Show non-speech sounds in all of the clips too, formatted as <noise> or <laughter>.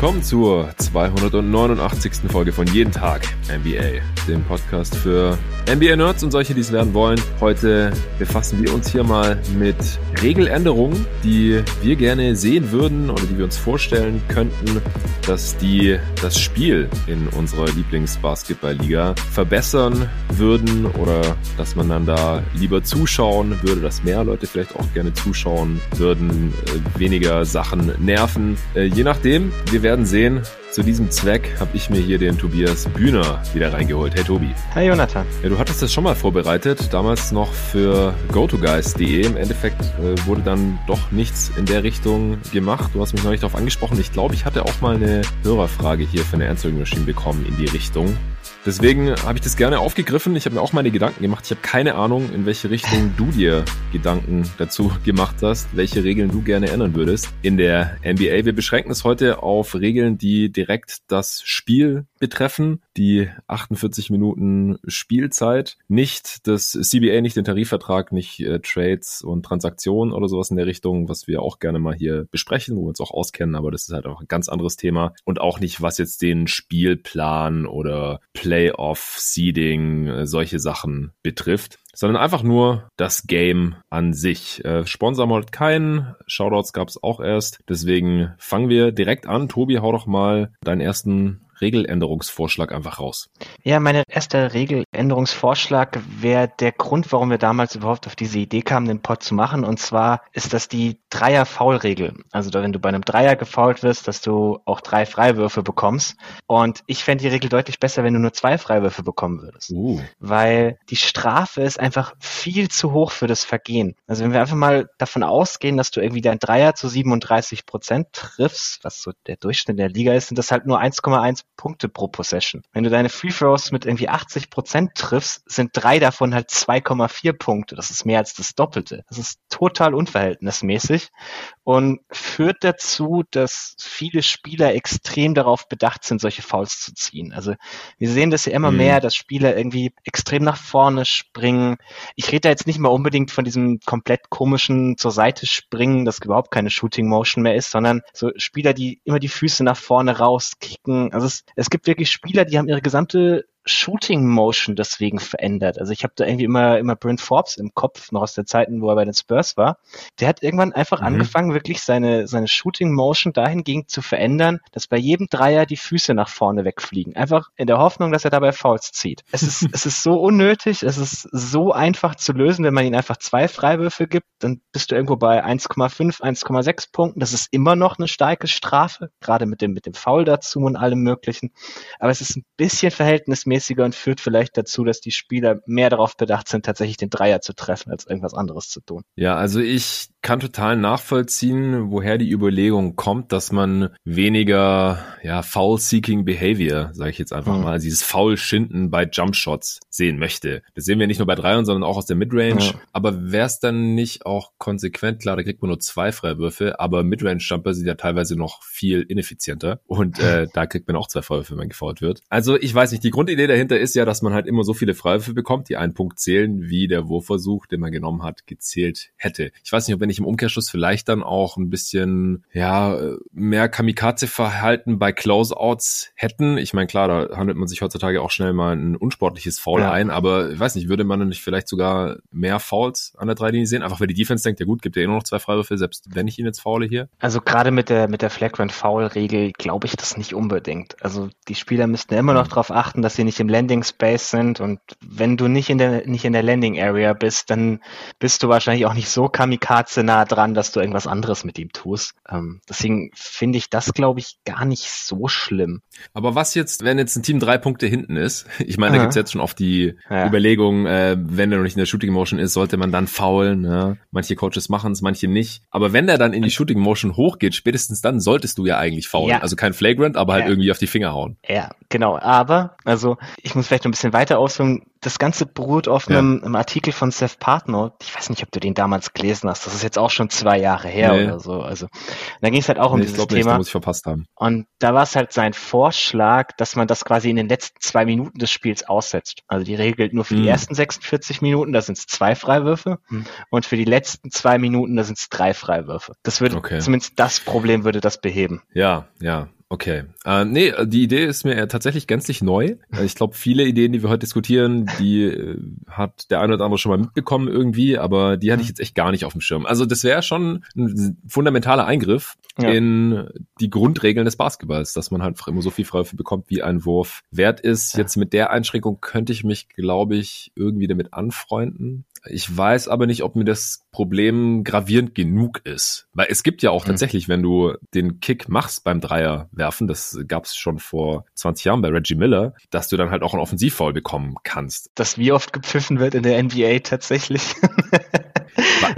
Willkommen zur 289. Folge von Jeden Tag NBA, dem Podcast für NBA-Nerds und solche, die es werden wollen. Heute befassen wir uns hier mal mit Regeländerungen, die wir gerne sehen würden oder die wir uns vorstellen könnten, dass die das Spiel in unserer Lieblingsbasketballliga verbessern würden oder dass man dann da lieber zuschauen würde, dass mehr Leute vielleicht auch gerne zuschauen würden, äh, weniger Sachen nerven. Äh, je nachdem, wir werden sehen. Zu diesem Zweck habe ich mir hier den Tobias Bühner wieder reingeholt. Hey Tobi. Hi Jonathan. Ja, du hattest das schon mal vorbereitet, damals noch für GoToGuys.de. Im Endeffekt äh, wurde dann doch nichts in der Richtung gemacht. Du hast mich neulich darauf angesprochen. Ich glaube, ich hatte auch mal eine Hörerfrage hier für eine Answering Machine bekommen in die Richtung. Deswegen habe ich das gerne aufgegriffen. Ich habe mir auch meine Gedanken gemacht. Ich habe keine Ahnung, in welche Richtung du dir Gedanken dazu gemacht hast, welche Regeln du gerne ändern würdest in der NBA. Wir beschränken es heute auf Regeln, die direkt das Spiel betreffen, die 48 Minuten Spielzeit, nicht das CBA, nicht den Tarifvertrag, nicht äh, Trades und Transaktionen oder sowas in der Richtung, was wir auch gerne mal hier besprechen, wo wir uns auch auskennen, aber das ist halt auch ein ganz anderes Thema und auch nicht, was jetzt den Spielplan oder Playoff, Seeding, äh, solche Sachen betrifft sondern einfach nur das Game an sich. Äh, Sponsor heute keinen, Shoutouts gab es auch erst, deswegen fangen wir direkt an. Tobi, hau doch mal deinen ersten Regeländerungsvorschlag einfach raus. Ja, mein erster Regeländerungsvorschlag wäre der Grund, warum wir damals überhaupt auf diese Idee kamen, den Pod zu machen. Und zwar ist das die Dreier-Foul-Regel. Also wenn du bei einem Dreier gefoult wirst, dass du auch drei Freiwürfe bekommst. Und ich fände die Regel deutlich besser, wenn du nur zwei Freiwürfe bekommen würdest. Uh. Weil die Strafe ist einfach viel zu hoch für das Vergehen. Also wenn wir einfach mal davon ausgehen, dass du irgendwie dein Dreier zu 37 Prozent triffst, was so der Durchschnitt der Liga ist, sind das halt nur 1,1 Punkte pro Possession. Wenn du deine Free Throws mit irgendwie 80 Prozent triffst, sind drei davon halt 2,4 Punkte. Das ist mehr als das Doppelte. Das ist total unverhältnismäßig und führt dazu, dass viele Spieler extrem darauf bedacht sind, solche Fouls zu ziehen. Also wir sehen das ja immer Mhm. mehr, dass Spieler irgendwie extrem nach vorne springen. Ich rede da jetzt nicht mal unbedingt von diesem komplett komischen zur Seite springen, das überhaupt keine Shooting Motion mehr ist, sondern so Spieler, die immer die Füße nach vorne rauskicken. Also es, es gibt wirklich Spieler, die haben ihre gesamte Shooting Motion deswegen verändert. Also ich habe da irgendwie immer immer Brent Forbes im Kopf, noch aus der Zeiten, wo er bei den Spurs war. Der hat irgendwann einfach Mhm. angefangen, wirklich seine seine Shooting Motion dahingehend zu verändern, dass bei jedem Dreier die Füße nach vorne wegfliegen. Einfach in der Hoffnung, dass er dabei Fouls zieht. Es ist <laughs> es ist so unnötig, es ist so einfach zu lösen, wenn man ihm einfach zwei Freiwürfe gibt, dann bist du irgendwo bei 1,5, 1,6 Punkten. Das ist immer noch eine starke Strafe, gerade mit dem mit dem Foul dazu und allem möglichen. Aber es ist ein bisschen verhältnismäßiger und führt vielleicht dazu, dass die Spieler mehr darauf bedacht sind, tatsächlich den Dreier zu treffen, als irgendwas anderes zu tun. Ja, also ich kann total nachvollziehen, woher die Überlegung kommt, dass man weniger ja, Foul-Seeking Behavior, sage ich jetzt einfach Mhm. mal, dieses Foul-Schinden bei Jumpshots sehen möchte. Das sehen wir nicht nur bei Dreiern, sondern auch aus der Midrange. Ja. Aber wäre es dann nicht auch konsequent, klar, da kriegt man nur zwei Freiwürfe, aber Midrange-Jumper sind ja teilweise noch viel ineffizienter und äh, <laughs> da kriegt man auch zwei Freiwürfe, wenn man gefault wird. Also ich weiß nicht, die Grundidee dahinter ist ja, dass man halt immer so viele Freiwürfe bekommt, die einen Punkt zählen, wie der Wurfversuch, den man genommen hat, gezählt hätte. Ich weiß nicht, ob wenn ich im Umkehrschluss vielleicht dann auch ein bisschen, ja, mehr Kamikaze-Verhalten bei Closeouts hätten. Ich meine, klar, da handelt man sich heutzutage auch schnell mal ein unsportliches Foul Ja. ein, aber ich weiß nicht, würde man nicht vielleicht sogar mehr Fouls an der Dreilinie sehen? Einfach weil die Defense denkt, ja gut, gibt ja eh nur noch zwei Freiwürfe, selbst wenn ich ihn jetzt faule hier. Also gerade mit der mit der Flagrant Foul Regel glaube ich das nicht unbedingt. Also die Spieler müssten immer noch darauf achten, dass sie nicht im Landing Space sind und wenn du nicht in der nicht in der Landing Area bist, dann bist du wahrscheinlich auch nicht so kamikaze Grenze nah dran, dass du irgendwas anderes mit ihm tust. Ähm, deswegen finde ich das, glaube ich, gar nicht so schlimm. Aber was jetzt, wenn jetzt ein Team drei Punkte hinten ist? <laughs> Ich meine, da Aha. gibt's jetzt schon oft die Ja. Überlegung, äh, wenn er noch nicht in der Shooting Motion ist, sollte man dann faulen. Ja? Manche Coaches machen es, manche nicht. Aber wenn er dann in die Shooting Motion hochgeht, spätestens dann solltest du ja eigentlich faulen. Ja. Also kein Flagrant, aber halt Ja. irgendwie auf die Finger hauen. Ja, genau. Aber, also ich muss vielleicht noch ein bisschen weiter ausführen. Das Ganze beruht auf einem, einem Artikel von Seth Partner. Ich weiß nicht, ob du den damals gelesen hast. Das ist jetzt auch schon zwei Jahre her Nee. oder so. Also da ging es halt auch um Nee, ich dieses nicht, da Thema. muss ich verpasst haben. Und da war es halt sein Vorschlag, dass man das quasi in den letzten zwei Minuten des Spiels aussetzt. Also die Regel gilt nur für die Mhm. ersten 46 Minuten, da sind es zwei Freiwürfe. Und für die letzten zwei Minuten, da sind es drei Freiwürfe. Das würde, Okay. zumindest das Problem würde das beheben. Ja, ja. Okay. Äh, nee, die Idee ist mir äh, tatsächlich gänzlich neu. Äh, Ich glaube, viele Ideen, die wir heute diskutieren, die äh, hat der eine oder andere schon mal mitbekommen irgendwie, aber die hatte ich jetzt echt gar nicht auf dem Schirm. Also das wäre schon ein fundamentaler Eingriff Ja. in die Grundregeln des Basketballs, dass man halt immer so viel Freiwürfe bekommt, wie ein Wurf wert ist. Jetzt mit der Einschränkung könnte ich mich, glaube ich, irgendwie damit anfreunden. Ich weiß aber nicht, ob mir das Problem gravierend genug ist. Weil es gibt ja auch Mhm. tatsächlich, wenn du den Kick machst beim Dreier werfen, das gab es schon vor 20 Jahren bei Reggie Miller, dass du dann halt auch einen Offensivfoul bekommen kannst. dass wie oft gepfiffen wird in der NBA tatsächlich. <laughs>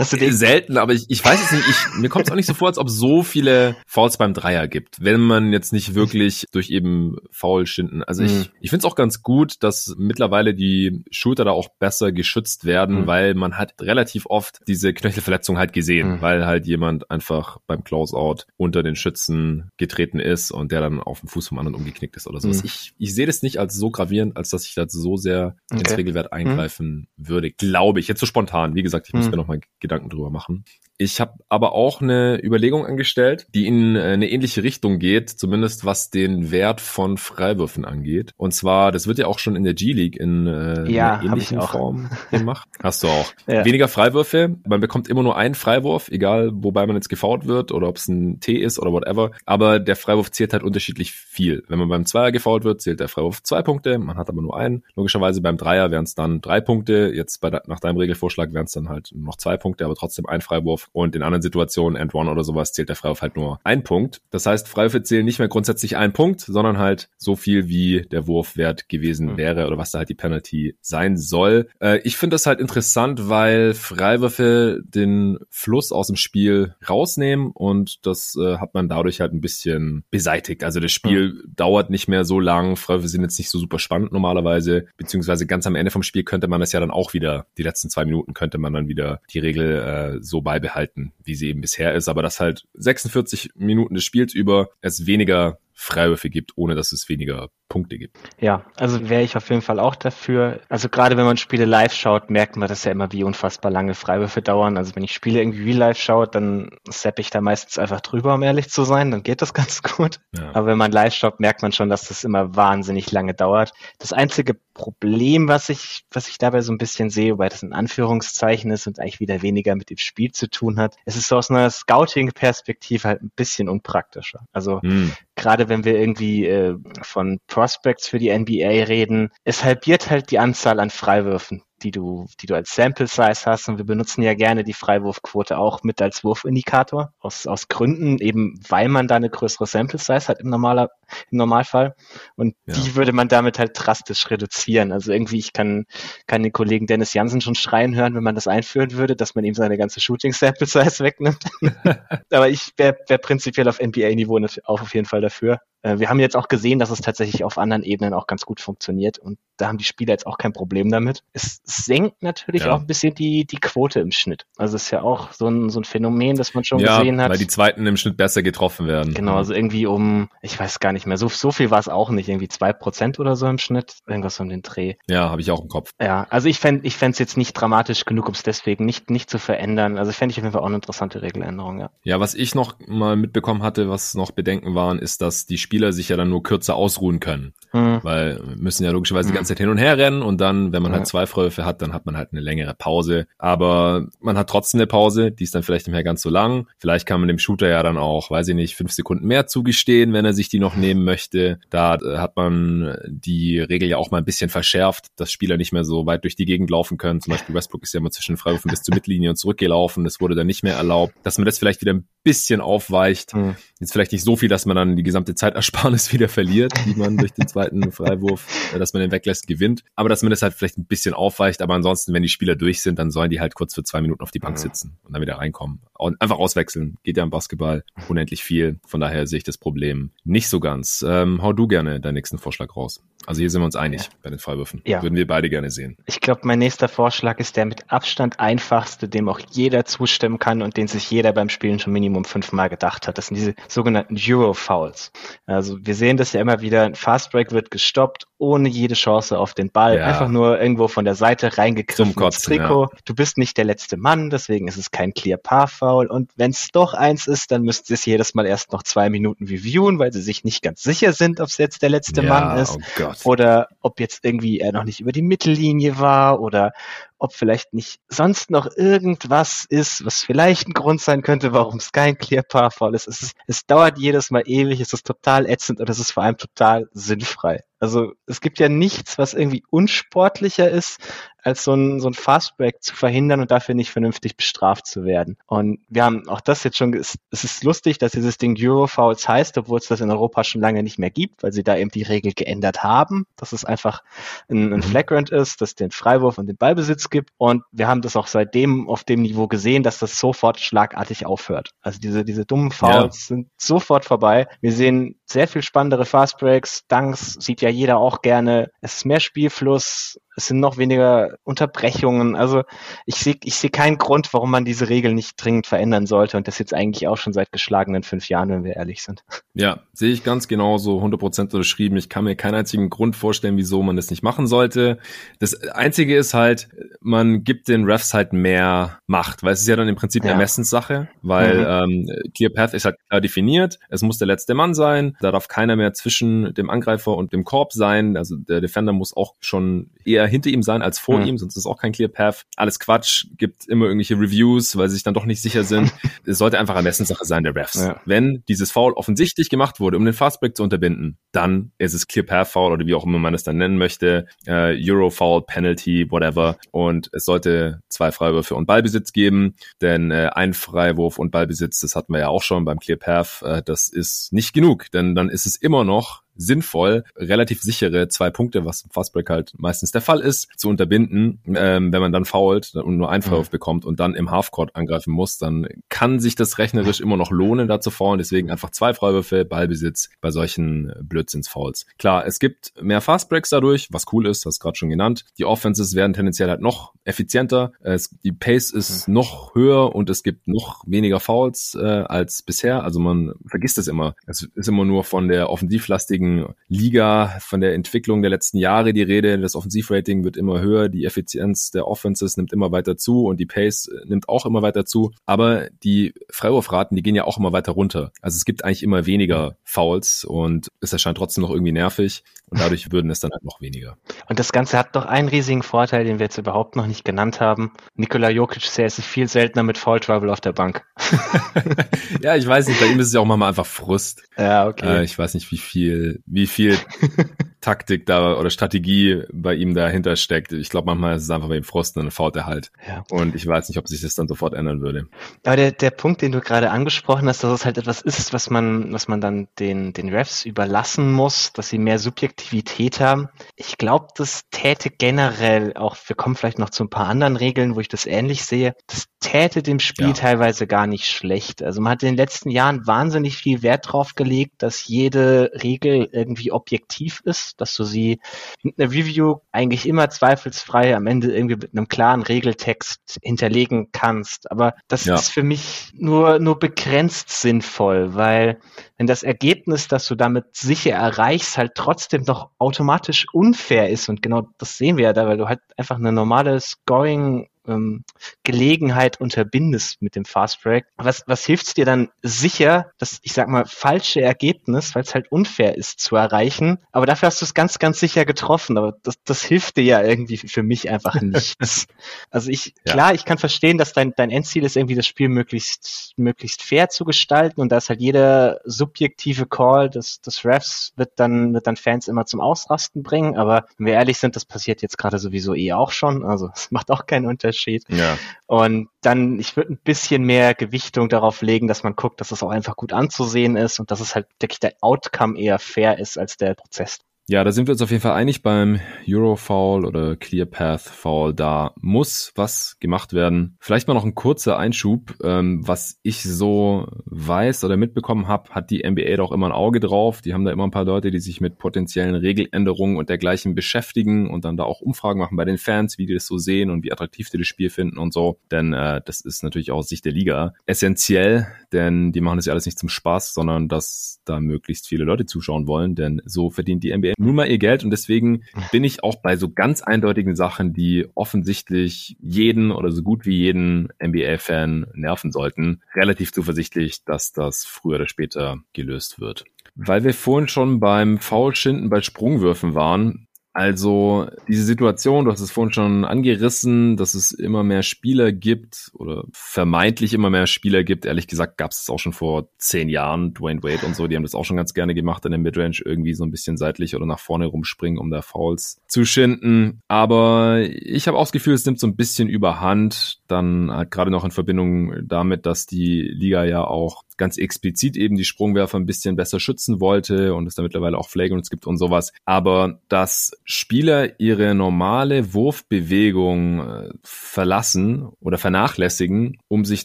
Selten, aber ich, ich weiß es nicht, ich, mir kommt es auch nicht so vor, als ob so viele Fouls beim Dreier gibt, wenn man jetzt nicht wirklich durch eben Foul schinden. Also ich, ich finde es auch ganz gut, dass mittlerweile die Schulter da auch besser geschützt werden, Mhm. Weil man hat relativ oft diese Knöchelverletzung halt gesehen, Mhm. weil halt jemand einfach beim Closeout unter den Schützen getreten ist und der dann auf dem Fuß vom anderen umgeknickt ist oder sowas. Mhm. Ich, ich sehe das nicht als so gravierend, als dass ich da so sehr ins Okay. Regelwert eingreifen würde, glaube ich. Jetzt so spontan. Wie gesagt, ich muss Mhm. mir noch mal Gedanken drüber machen. Ich habe aber auch eine Überlegung angestellt, die in äh, eine ähnliche Richtung geht, zumindest was den Wert von Freiwürfen angeht. Und zwar, das wird ja auch schon in der G-League in äh, Ja, einer ähnlichen. Form <laughs> gemacht. Hast du auch. Ja. Weniger Freiwürfe, man bekommt immer nur einen Freiwurf, egal wobei man jetzt gefault wird oder ob es ein T ist oder whatever. Aber der Freiwurf zählt halt unterschiedlich viel. Wenn man beim Zweier gefault wird, zählt der Freiwurf zwei Punkte, man hat aber nur einen. Logischerweise beim Dreier wären es dann drei Punkte. Jetzt bei nach deinem Regelvorschlag wären es dann halt nur noch zwei Punkte, aber trotzdem ein Freiwurf. Und in anderen Situationen, End One oder sowas, zählt der Freiwurf halt nur ein Punkt. Das heißt, Freiwürfe zählen nicht mehr grundsätzlich ein Punkt, sondern halt so viel, wie der Wurfwert gewesen Mhm. wäre oder was da halt die Penalty sein soll. Äh, ich finde das halt interessant, weil Freiwürfe den Fluss aus dem Spiel rausnehmen und das äh, hat man dadurch halt ein bisschen beseitigt. Also das Spiel dauert nicht mehr so lang. Freiwürfe sind jetzt nicht so super spannend normalerweise, beziehungsweise ganz am Ende vom Spiel könnte man das ja dann auch wieder, die letzten zwei Minuten könnte man dann wieder die Regel äh, so beibehalten, wie sie eben bisher ist. Aber dass halt 46 Minuten des Spiels über es weniger Freiwürfe gibt, ohne dass es weniger Punkte gibt. Ja, also wäre ich auf jeden Fall auch dafür. Also gerade wenn man Spiele live schaut, merkt man das ja immer, wie unfassbar lange Freiwürfe dauern. Also wenn ich Spiele irgendwie real live schaue, dann sepp ich da meistens einfach drüber, um ehrlich zu sein. Dann geht das <laughs> ganz gut. Ja. Aber wenn man live schaut, merkt man schon, dass das immer wahnsinnig lange dauert. Das einzige Problem, was ich, was ich dabei so ein bisschen sehe, wobei das ein Anführungszeichen ist und eigentlich wieder weniger mit dem Spiel zu tun hat, es ist so aus einer Scouting-Perspektive halt ein bisschen unpraktischer. Also Hm. gerade wenn wir irgendwie äh, von Prospects für die NBA reden, es halbiert halt die Anzahl an Freiwürfen, die du, die du als Sample Size hast. Und wir benutzen ja gerne die Freiwurfquote auch mit als Wurfindikator aus, aus Gründen, eben weil man da eine größere Sample Size hat im, normaler, im Normalfall. Und Ja. die würde man damit halt drastisch reduzieren. Also irgendwie, ich kann, kann den Kollegen Dennis Jansen schon schreien hören, wenn man das einführen würde, dass man ihm seine ganze Shooting Sample Size wegnimmt. <laughs> Aber ich wäre wär prinzipiell auf NBA-Niveau auch auf jeden Fall dafür. Äh, Wir haben jetzt auch gesehen, dass es tatsächlich auf anderen Ebenen auch ganz gut funktioniert und da haben die Spieler jetzt auch kein Problem damit. Es senkt natürlich Ja. auch ein bisschen die, die Quote im Schnitt. Also es ist ja auch so ein, so ein Phänomen, das man schon ja, gesehen hat. weil die zweiten im Schnitt besser getroffen werden. Genau, also irgendwie um, ich weiß gar nicht mehr, so, so viel war es auch nicht, irgendwie zwei Prozent oder so im Schnitt, irgendwas um den Dreh. Ja, habe ich auch im Kopf. Ja, also ich fände ich fänd's jetzt nicht dramatisch genug, um es deswegen nicht, nicht zu verändern. Also fände ich auf jeden Fall auch eine interessante Regeländerung, ja. Ja, was ich noch mal mitbekommen hatte, was noch Bedenken waren, ist, dass die Spieler sich ja dann nur kürzer ausruhen können. Mhm. Weil müssen ja logischerweise mhm. die ganze Zeit hin und her rennen und dann, wenn man halt zwei Freiwürfe hat, dann hat man halt eine längere Pause. Aber man hat trotzdem eine Pause, die ist dann vielleicht nicht mehr ganz so lang. Vielleicht kann man dem Shooter ja dann auch, weiß ich nicht, fünf Sekunden mehr zugestehen, wenn er sich die noch nehmen möchte. Da äh, hat man die Regel ja auch mal ein bisschen verschärft, dass Spieler nicht mehr so weit durch die Gegend laufen können. Zum Beispiel Westbrook ist ja immer zwischen Freiwürfen bis zur Mittellinie und zurückgelaufen. Das wurde dann nicht mehr erlaubt. Dass man das vielleicht wieder ein bisschen aufweicht. Mhm. Jetzt vielleicht nicht so viel, dass man dann die gesamte Zeitersparnis <laughs> wieder verliert, die man durch den zweiten <laughs> Freiwurf, äh, dass man den weglässt, gewinnt. Aber dass man das halt vielleicht ein bisschen aufweicht. Aber ansonsten, wenn die Spieler durch sind, dann sollen die halt kurz für zwei Minuten auf die Bank sitzen und dann wieder reinkommen. Und einfach auswechseln. Geht ja im Basketball unendlich viel. Von daher sehe ich das Problem nicht so ganz. Ähm, hau du gerne deinen nächsten Vorschlag raus. Also hier sind wir uns einig bei den Freiwürfen. Ja. Würden wir beide gerne sehen. Ich glaube, mein nächster Vorschlag ist der mit Abstand einfachste, dem auch jeder zustimmen kann und den sich jeder beim Spielen schon Minimum fünfmal gedacht hat. Das sind diese sogenannten Euro-Fouls. Also wir sehen das ja immer wieder. Ein Fastbreak wird gestoppt, ohne jede Chance auf den Ball. Ja. Einfach nur irgendwo von der Seite reingegriffen Zum Kotzen, Trikot. Ja. Du bist nicht der letzte Mann, deswegen ist es kein Clear Par Foul. Und wenn es doch eins ist, dann müsst ihr es jedes Mal erst noch zwei Minuten reviewen, weil sie sich nicht ganz sicher sind, ob es jetzt der letzte ja, Mann ist. Oh oder ob jetzt irgendwie er noch nicht über die Mittellinie war oder ob vielleicht nicht sonst noch irgendwas ist, was vielleicht ein Grund sein könnte, warum es kein Clear Par Foul ist. Es, ist. es dauert jedes Mal ewig, es ist total ätzend und es ist vor allem total sinnfrei. Also es gibt ja nichts, was irgendwie unsportlicher ist, als so ein, so ein Fastbreak zu verhindern und dafür nicht vernünftig bestraft zu werden. Und wir haben auch das jetzt schon, es ist lustig, dass dieses Ding Eurofouls heißt, obwohl es das in Europa schon lange nicht mehr gibt, weil sie da eben die Regel geändert haben, dass es einfach ein, ein mhm. Flagrant ist, dass den Freiwurf und den Ballbesitz gibt. Und wir haben das auch seitdem auf dem Niveau gesehen, dass das sofort schlagartig aufhört. Also diese, diese dummen Fouls ja. sind sofort vorbei. Wir sehen sehr viel spannendere Fastbreaks. Dunks sieht ja jeder auch gerne. Es ist mehr Spielfluss, es sind noch weniger Unterbrechungen. Also ich sehe ich sehe keinen Grund, warum man diese Regel nicht dringend verändern sollte und das jetzt eigentlich auch schon seit geschlagenen fünf Jahren, wenn wir ehrlich sind. Ja, sehe ich ganz genauso, 100% unterschrieben. Ich kann mir keinen einzigen Grund vorstellen, wieso man das nicht machen sollte. Das Einzige ist halt, man gibt den Refs halt mehr Macht, weil es ist ja dann im Prinzip eine ja. Ermessenssache, weil mhm. ähm, Clear Path ist halt klar definiert, es muss der letzte Mann sein, da darf keiner mehr zwischen dem Angreifer und dem Korb sein, also der Defender muss auch schon eher hinter ihm sein als vor mhm. ihm, sonst ist auch kein Clear Path. Alles Quatsch, gibt immer irgendwelche Reviews, weil sie sich dann doch nicht sicher sind. <laughs> es sollte einfach Ermessenssache sein der Refs. Ja. Wenn dieses Foul offensichtlich gemacht wurde, um den Fastbreak zu unterbinden, dann ist es Clear Path Foul oder wie auch immer man es dann nennen möchte, äh, Euro Foul, Penalty, whatever. Und es sollte zwei Freiwürfe und Ballbesitz geben, denn äh, ein Freiwurf und Ballbesitz, das hatten wir ja auch schon beim Clear Path, äh, das ist nicht genug, denn dann ist es immer noch sinnvoll, relativ sichere zwei Punkte, was im Fastbreak halt meistens der Fall ist, zu unterbinden. Ähm, wenn man dann fault und nur einen Freiwurf mhm. bekommt und dann im Halfcourt angreifen muss, dann kann sich das rechnerisch immer noch lohnen, da zu faulen. Deswegen einfach zwei Freiwürfe, Ballbesitz bei solchen Blödsinns-Fouls. Klar, es gibt mehr Fastbreaks dadurch, was cool ist, das gerade schon genannt. Die Offenses werden tendenziell halt noch effizienter. Es, die Pace ist mhm. noch höher und es gibt noch weniger Fouls äh, als bisher. Also man vergisst es immer. Es ist immer nur von der offensivlastigen Liga, von der Entwicklung der letzten Jahre die Rede. Das Offensivrating wird immer höher, die Effizienz der Offenses nimmt immer weiter zu und die Pace nimmt auch immer weiter zu. Aber die Freiwurfraten, die gehen ja auch immer weiter runter. Also es gibt eigentlich immer weniger Fouls und es erscheint trotzdem noch irgendwie nervig und dadurch würden es dann halt noch weniger. Und das Ganze hat doch einen riesigen Vorteil, den wir jetzt überhaupt noch nicht genannt haben. Nikola Jokic ist viel seltener mit Foul Trouble auf der Bank. <laughs> ja, ich weiß nicht, bei ihm ist es ja auch manchmal einfach Frust. Ja, okay. Äh, ich weiß nicht, wie viel, wie viel <laughs> Taktik da oder Strategie bei ihm dahinter steckt. Ich glaube, manchmal ist es einfach bei ihm Frust und dann fault er halt. Ja. Und ich weiß nicht, ob sich das dann sofort ändern würde. Aber der, der Punkt, den du gerade angesprochen hast, dass es halt etwas ist, was man, was man dann den, den Refs überlassen muss, dass sie mehr Subjektivität haben. Ich glaube, das täte generell auch, wir kommen vielleicht noch zu ein paar anderen Regeln, wo ich das ähnlich sehe, das täte dem Spiel ja. teilweise gar nicht schlecht. Also man hat in den letzten Jahren wahnsinnig viel Wert drauf gelegt, dass jede Regel irgendwie objektiv ist dass du sie mit einer Review eigentlich immer zweifelsfrei am Ende irgendwie mit einem klaren Regeltext hinterlegen kannst. Aber das ja. ist für mich nur, nur begrenzt sinnvoll, weil wenn das Ergebnis, das du damit sicher erreichst, halt trotzdem doch automatisch unfair ist und genau das sehen wir ja da, weil du halt einfach eine normale Scoring ähm, Gelegenheit unterbindest mit dem Fast Break, was, was hilft dir dann sicher, das, ich sag mal, falsche Ergebnis, weil es halt unfair ist zu erreichen, aber dafür hast du es ganz, ganz sicher getroffen, aber das, das hilft dir ja irgendwie für mich einfach nichts. <laughs> also ich, ja. klar, ich kann verstehen, dass dein, dein Endziel ist, irgendwie das Spiel möglichst, möglichst fair zu gestalten und da ist halt jeder subjektive Call des, des Refs wird dann, wird dann Fans immer zum Ausrasten bringen, aber wenn wir ehrlich sind, das passiert jetzt gerade sowieso eh auch schon, also <laughs> es macht auch keinen Unterschied. Ja. Und dann, ich würde ein bisschen mehr Gewichtung darauf legen, dass man guckt, dass es auch einfach gut anzusehen ist und dass es halt wirklich der Outcome eher fair ist als der Prozess. Ja, da sind wir uns auf jeden Fall einig beim Eurofoul oder ClearPath Foul. Da muss was gemacht werden. Vielleicht mal noch ein kurzer Einschub. Ähm, was ich so weiß oder mitbekommen habe, hat die NBA doch immer ein Auge drauf. Die haben da immer ein paar Leute, die sich mit potenziellen Regeländerungen und dergleichen beschäftigen und dann da auch Umfragen machen bei den Fans, wie die das so sehen und wie attraktiv die das Spiel finden und so. Denn äh, das ist natürlich auch aus Sicht der Liga essentiell, denn die machen das ja alles nicht zum Spaß, sondern dass da möglichst viele Leute zuschauen wollen. Denn so verdient die NBA nun mal ihr Geld und deswegen bin ich auch bei so ganz eindeutigen Sachen, die offensichtlich jeden oder so gut wie jeden NBA-Fan nerven sollten, relativ zuversichtlich, dass das früher oder später gelöst wird. Weil wir vorhin schon beim Foulschinden bei Sprungwürfen waren, also diese Situation, du hast es vorhin schon angerissen, dass es immer mehr Spieler gibt oder vermeintlich immer mehr Spieler gibt. Ehrlich gesagt gab es das auch schon vor zehn Jahren. Dwayne Wade und so, die haben das auch schon ganz gerne gemacht, in der Midrange irgendwie so ein bisschen seitlich oder nach vorne rumspringen, um da Fouls zu schinden. Aber ich habe auch das Gefühl, es nimmt so ein bisschen überhand. Dann halt gerade noch in Verbindung damit, dass die Liga ja auch ganz explizit eben die Sprungwerfer ein bisschen besser schützen wollte und es da mittlerweile auch Flagrants gibt und sowas. Aber dass Spieler ihre normale Wurfbewegung äh, verlassen oder vernachlässigen, um sich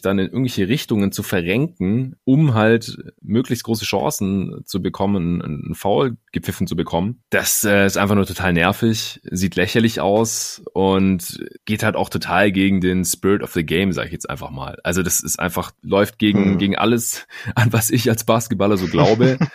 dann in irgendwelche Richtungen zu verrenken, um halt möglichst große Chancen zu bekommen, einen Foul gepfiffen zu bekommen, das äh, ist einfach nur total nervig, sieht lächerlich aus und geht halt auch total gegen den Spirit of the Game, sag ich jetzt einfach mal. Also das ist einfach, läuft gegen, hm. gegen alles, an was ich als Basketballer so glaube. <laughs>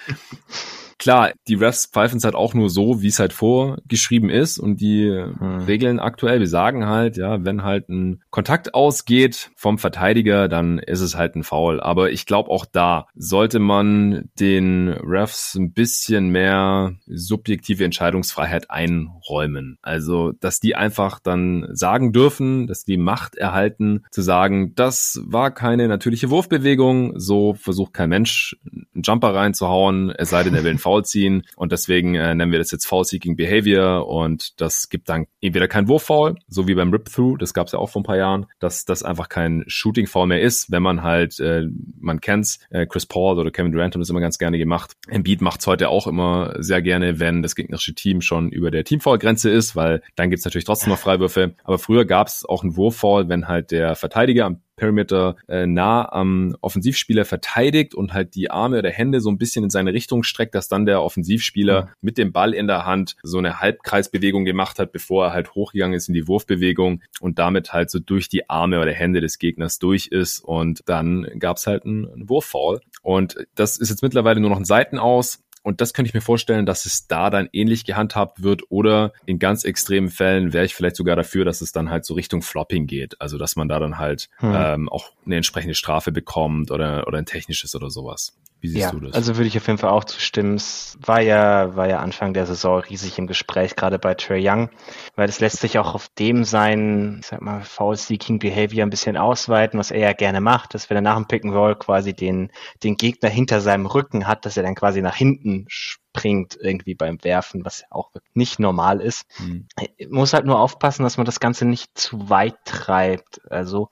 Klar, die Refs pfeifen es halt auch nur so, wie es halt vorgeschrieben ist und die hm. Regeln aktuell, wir sagen halt, ja, wenn halt ein Kontakt ausgeht vom Verteidiger, dann ist es halt ein Foul. Aber ich glaube auch da sollte man den Refs ein bisschen mehr subjektive Entscheidungsfreiheit einräumen. Also, dass die einfach dann sagen dürfen, dass die Macht erhalten, zu sagen, das war keine natürliche Wurfbewegung, so versucht kein Mensch einen Jumper reinzuhauen, es sei denn, er will <laughs> Foul Foul ziehen und deswegen äh, nennen wir das jetzt Foul-Seeking Behavior und das gibt dann entweder kein Wurf-Foul, so wie beim Rip-Through, das gab es ja auch vor ein paar Jahren, dass das einfach kein Shooting-Foul mehr ist, wenn man halt, äh, man kennt's, äh, Chris Paul oder Kevin Durant haben das immer ganz gerne gemacht. Embiid macht's heute auch immer sehr gerne, wenn das gegnerische Team schon über der Team-Foul-Grenze ist, weil dann gibt's natürlich trotzdem noch Freiwürfe, aber früher gab's auch einen Wurf-Foul, wenn halt der Verteidiger am Perimeter äh, nah am Offensivspieler verteidigt und halt die Arme oder Hände so ein bisschen in seine Richtung streckt, dass dann der Offensivspieler mhm. mit dem Ball in der Hand so eine Halbkreisbewegung gemacht hat, bevor er halt hochgegangen ist in die Wurfbewegung und damit halt so durch die Arme oder Hände des Gegners durch ist und dann gab's halt einen, einen Wurffall. Und das ist jetzt mittlerweile nur noch ein Seitenaus. Und das könnte ich mir vorstellen, dass es da dann ähnlich gehandhabt wird oder in ganz extremen Fällen wäre ich vielleicht sogar dafür, dass es dann halt so Richtung Flopping geht. Also dass man da dann halt hm. ähm, auch eine entsprechende Strafe bekommt oder, oder ein technisches oder sowas. Wie siehst ja, du das? Also würde ich auf jeden Fall auch zustimmen. Es war ja, war ja Anfang der Saison riesig im Gespräch, gerade bei Trey Young, weil es lässt sich auch auf dem sein, ich sag mal, Foul-Seeking Behavior ein bisschen ausweiten, was er ja gerne macht, dass wenn er nach dem Pick and Roll quasi den, den Gegner hinter seinem Rücken hat, dass er dann quasi nach hinten springt irgendwie beim Werfen, was ja auch nicht normal ist. Mhm. Muss halt nur aufpassen, dass man das Ganze nicht zu weit treibt. Also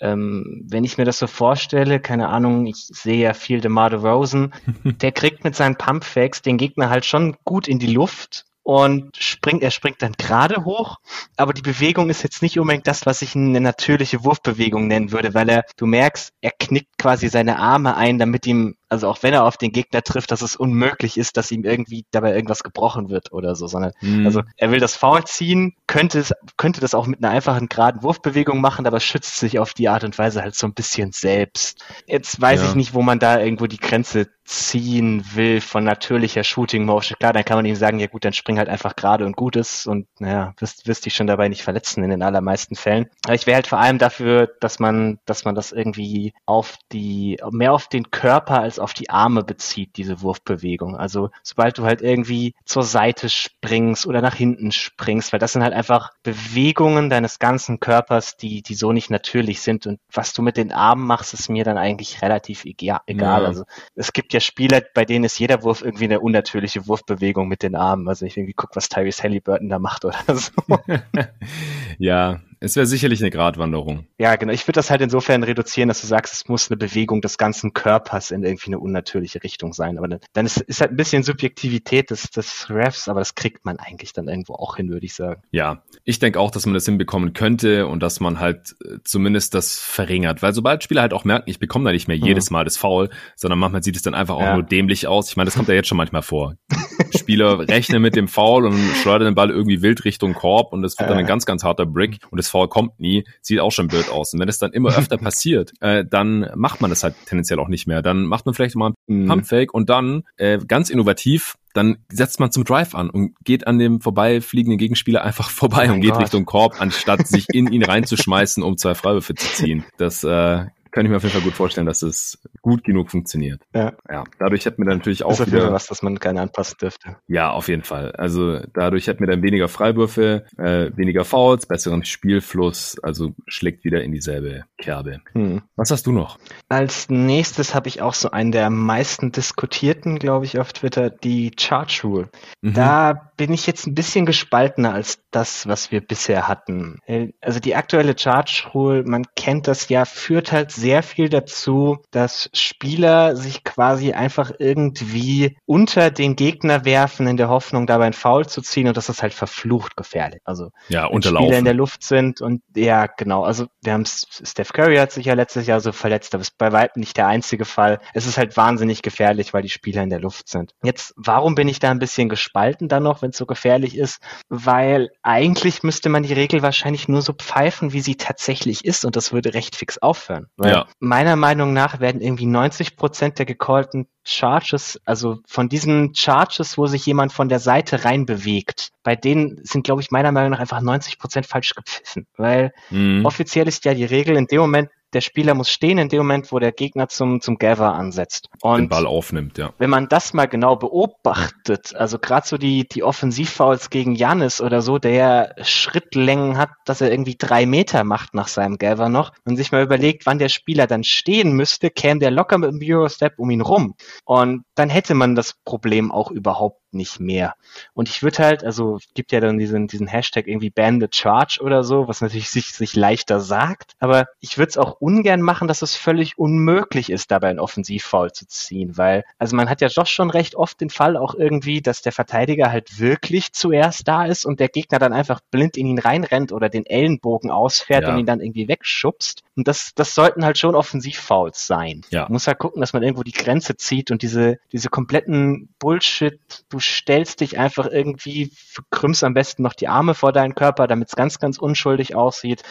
ähm, wenn ich mir das so vorstelle, keine Ahnung, ich sehe ja viel DeMar Rosen, <laughs> der kriegt mit seinen Pumpfakes den Gegner halt schon gut in die Luft und springt, er springt dann gerade hoch, aber die Bewegung ist jetzt nicht unbedingt das, was ich eine natürliche Wurfbewegung nennen würde, weil er, du merkst, er knickt quasi seine Arme ein, damit ihm also auch wenn er auf den Gegner trifft, dass es unmöglich ist, dass ihm irgendwie dabei irgendwas gebrochen wird oder so, sondern Mhm. also er will das Foul ziehen, könnte es, könnte das auch mit einer einfachen geraden Wurfbewegung machen, aber schützt sich auf die Art und Weise halt so ein bisschen selbst. Jetzt weiß Ja. ich nicht, wo man da irgendwo die Grenze ziehen will von natürlicher Shooting Motion. Klar, dann kann man ihm sagen, ja gut, dann spring halt einfach gerade und gut ist und naja, wirst, wirst dich schon dabei nicht verletzen in den allermeisten Fällen. Aber ich wäre halt vor allem dafür, dass man, dass man das irgendwie auf die, mehr auf den Körper als auf die Arme bezieht, diese Wurfbewegung. Also sobald du halt irgendwie zur Seite springst oder nach hinten springst, weil das sind halt einfach Bewegungen deines ganzen Körpers, die, die so nicht natürlich sind. Und was du mit den Armen machst, ist mir dann eigentlich relativ ega- egal. Ja. Also es gibt ja Spieler, bei denen ist jeder Wurf irgendwie eine unnatürliche Wurfbewegung mit den Armen. Also ich irgendwie guck, was Tyrese Halliburton da macht oder so. <laughs> ja, es wäre sicherlich eine Gratwanderung. ja, genau. Ich würde das halt insofern reduzieren, dass du sagst, es muss eine Bewegung des ganzen Körpers in irgendwie eine unnatürliche Richtung sein. Aber dann, dann ist, ist halt ein bisschen Subjektivität des, des Refs, aber das kriegt man eigentlich dann irgendwo auch hin, würde ich sagen. Ja, ich denke auch, dass man das hinbekommen könnte und dass man halt äh, zumindest das verringert. Weil sobald Spieler halt auch merken, ich bekomme da nicht mehr Mhm. jedes Mal das Foul, sondern manchmal sieht es dann einfach auch Ja. nur dämlich aus. Ich meine, das kommt ja jetzt schon manchmal vor. <laughs> Spieler rechnen mit dem Foul und schleudern den Ball irgendwie wild Richtung Korb und es wird dann ein Ja. ganz, ganz harter Brick und das Foul kommt nie, sieht auch schon blöd aus. Und wenn es dann immer öfter <laughs> passiert, äh, dann macht man das halt tendenziell auch nicht mehr. Dann macht man vielleicht mal Mhm. Pumpfake und dann äh, ganz innovativ, dann setzt man zum Drive an und geht an dem vorbeifliegenden Gegenspieler einfach <laughs> vorbei Oh und geht Gott. Richtung Korb, anstatt sich in ihn reinzuschmeißen, um zwei Freiwürfe zu ziehen. Das äh, kann ich mir auf jeden Fall gut vorstellen, dass es gut genug funktioniert. Ja. Ja, dadurch hätten wir dann natürlich auch ist auf jeden Fall wieder, was, das man gerne anpassen dürfte. ja, auf jeden Fall. Also dadurch hätten wir dann weniger Freiwürfe, äh, weniger Fouls, besseren Spielfluss, also schlägt wieder in dieselbe Kerbe. Hm. Was hast du noch? Als nächstes habe ich auch so einen der meisten diskutierten, glaube ich, auf Twitter, die Charge Rule. Mhm. Da bin ich jetzt ein bisschen gespaltener als das, was wir bisher hatten. Äh, Also die aktuelle Charge Rule, man kennt das ja, führt halt sehr viel dazu, dass Spieler sich quasi einfach irgendwie unter den Gegner werfen, in der Hoffnung, dabei ein Foul zu ziehen und das ist halt verflucht gefährlich. Also ja, wenn Spieler in unterlaufen. der Luft sind und ja, genau. Also wir haben Steph Curry hat sich ja letztes Jahr so verletzt, aber ist bei weitem nicht der einzige Fall. Es ist halt wahnsinnig gefährlich, weil die Spieler in der Luft sind. Jetzt, warum bin ich da ein bisschen gespalten dann noch, wenn es so gefährlich ist? Weil eigentlich müsste man die Regel wahrscheinlich nur so pfeifen, wie sie tatsächlich ist und das würde recht fix aufhören. Weil Ja. meiner Meinung nach werden irgendwie 90 Prozent der gecallten Charges, also von diesen Charges, wo sich jemand von der Seite rein bewegt, bei denen sind, glaube ich, meiner Meinung nach einfach 90 Prozent falsch gepfiffen. Weil Mhm. offiziell ist ja die Regel in dem Moment, der Spieler muss stehen in dem Moment, wo der Gegner zum, zum Gather ansetzt. Den Und Ball aufnimmt, ja. wenn man das mal genau beobachtet, also gerade so die, die Offensivfouls gegen Janis oder so, der Schrittlängen hat, dass er irgendwie drei Meter macht nach seinem Gather noch und sich mal überlegt, wann der Spieler dann stehen müsste, käme der locker mit dem Eurostep um ihn rum. Und dann hätte man das Problem auch überhaupt nicht mehr. Und ich würde halt, also gibt ja dann diesen, diesen Hashtag irgendwie Ban the Charge oder so, was natürlich sich, sich leichter sagt, aber ich würde es auch ungern machen, dass es völlig unmöglich ist, dabei ein Offensivfoul zu ziehen, weil, also man hat ja doch schon recht oft den Fall auch irgendwie, dass der Verteidiger halt wirklich zuerst da ist und der Gegner dann einfach blind in ihn reinrennt oder den Ellenbogen ausfährt Ja. und ihn dann irgendwie wegschubst. Und das, das sollten halt schon Offensivfouls sein. Ja. Man muss halt gucken, dass man irgendwo die Grenze zieht und diese, diese kompletten Bullshit, du stellst dich einfach irgendwie, krümmst am besten noch die Arme vor deinen Körper, damit es ganz, ganz unschuldig aussieht.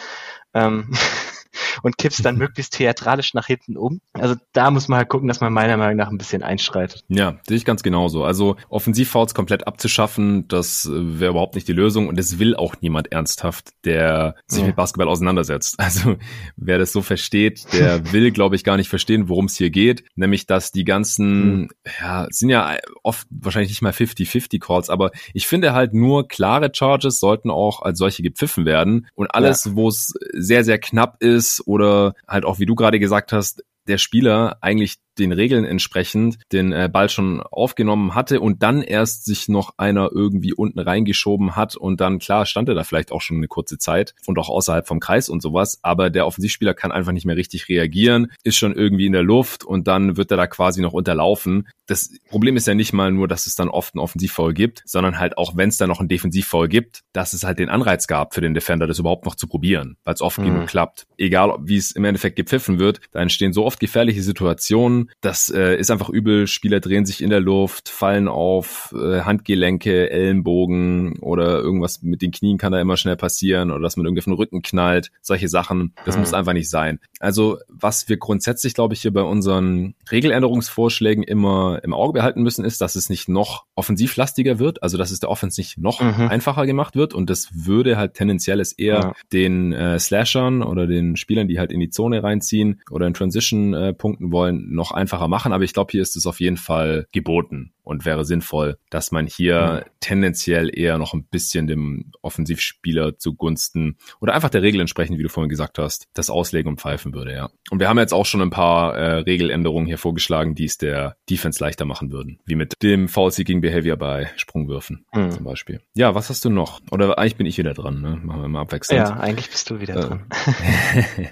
Ähm, <laughs> und kippst dann <laughs> möglichst theatralisch nach hinten um. Also da muss man halt gucken, dass man meiner Meinung nach ein bisschen einschreitet. Ja, sehe ich ganz genauso. Also Offensivfouls komplett abzuschaffen, das äh, wäre überhaupt nicht die Lösung und es will auch niemand ernsthaft, der sich Ja. mit Basketball auseinandersetzt. <laughs> Also wer das so versteht, der <laughs> will, glaube ich, gar nicht verstehen, worum es hier geht. Nämlich, dass die ganzen, ja, es sind ja oft wahrscheinlich nicht mal 50-50 Calls, aber ich finde halt nur klare Charges sollten auch als solche gepfiffen werden und alles, wo es sehr, sehr knapp ist oder halt auch, wie du gerade gesagt hast, der Spieler eigentlich den Regeln entsprechend den äh, Ball schon aufgenommen hatte und dann erst sich noch einer irgendwie unten reingeschoben hat und dann klar stand er da vielleicht auch schon eine kurze Zeit und auch außerhalb vom Kreis und sowas, aber der Offensivspieler kann einfach nicht mehr richtig reagieren, ist schon irgendwie in der Luft und dann wird er da quasi noch unterlaufen. Das Problem ist ja nicht mal nur, dass es dann oft einen Offensivfoul gibt, sondern halt auch, wenn es da noch einen Defensivfoul gibt, dass es halt den Anreiz gab für den Defender, das überhaupt noch zu probieren, weil es oft Mhm. genug klappt. Egal, wie es im Endeffekt gepfiffen wird, da entstehen so oft gefährliche Situationen, Das äh, ist einfach übel. Spieler drehen sich in der Luft, fallen auf äh, Handgelenke, Ellenbogen oder irgendwas mit den Knien kann da immer schnell passieren oder dass man irgendwie auf den Rücken knallt. Solche Sachen, das mhm. muss einfach nicht sein. Also was wir grundsätzlich, glaube ich, hier bei unseren Regeländerungsvorschlägen immer im Auge behalten müssen, ist, dass es nicht noch offensivlastiger wird, also dass es der Offense nicht noch mhm. einfacher gemacht wird und das würde halt tendenziell es eher ja. den äh, Slashern oder den Spielern, die halt in die Zone reinziehen oder in Transition äh, punkten wollen, noch einfacher machen. Aber ich glaube, hier ist es auf jeden Fall geboten und wäre sinnvoll, dass man hier mhm. tendenziell eher noch ein bisschen dem Offensivspieler zugunsten oder einfach der Regel entsprechend, wie du vorhin gesagt hast, das auslegen und pfeifen würde, ja. Und wir haben jetzt auch schon ein paar äh, Regeländerungen hier vorgeschlagen, die es der Defense leichter machen würden, wie mit dem Foul-Seeking Behavior bei Sprungwürfen mhm. zum Beispiel. Ja, was hast du noch? Oder eigentlich bin ich wieder dran, ne? Machen wir mal abwechselnd. Ja, eigentlich bist du wieder äh. dran. <laughs>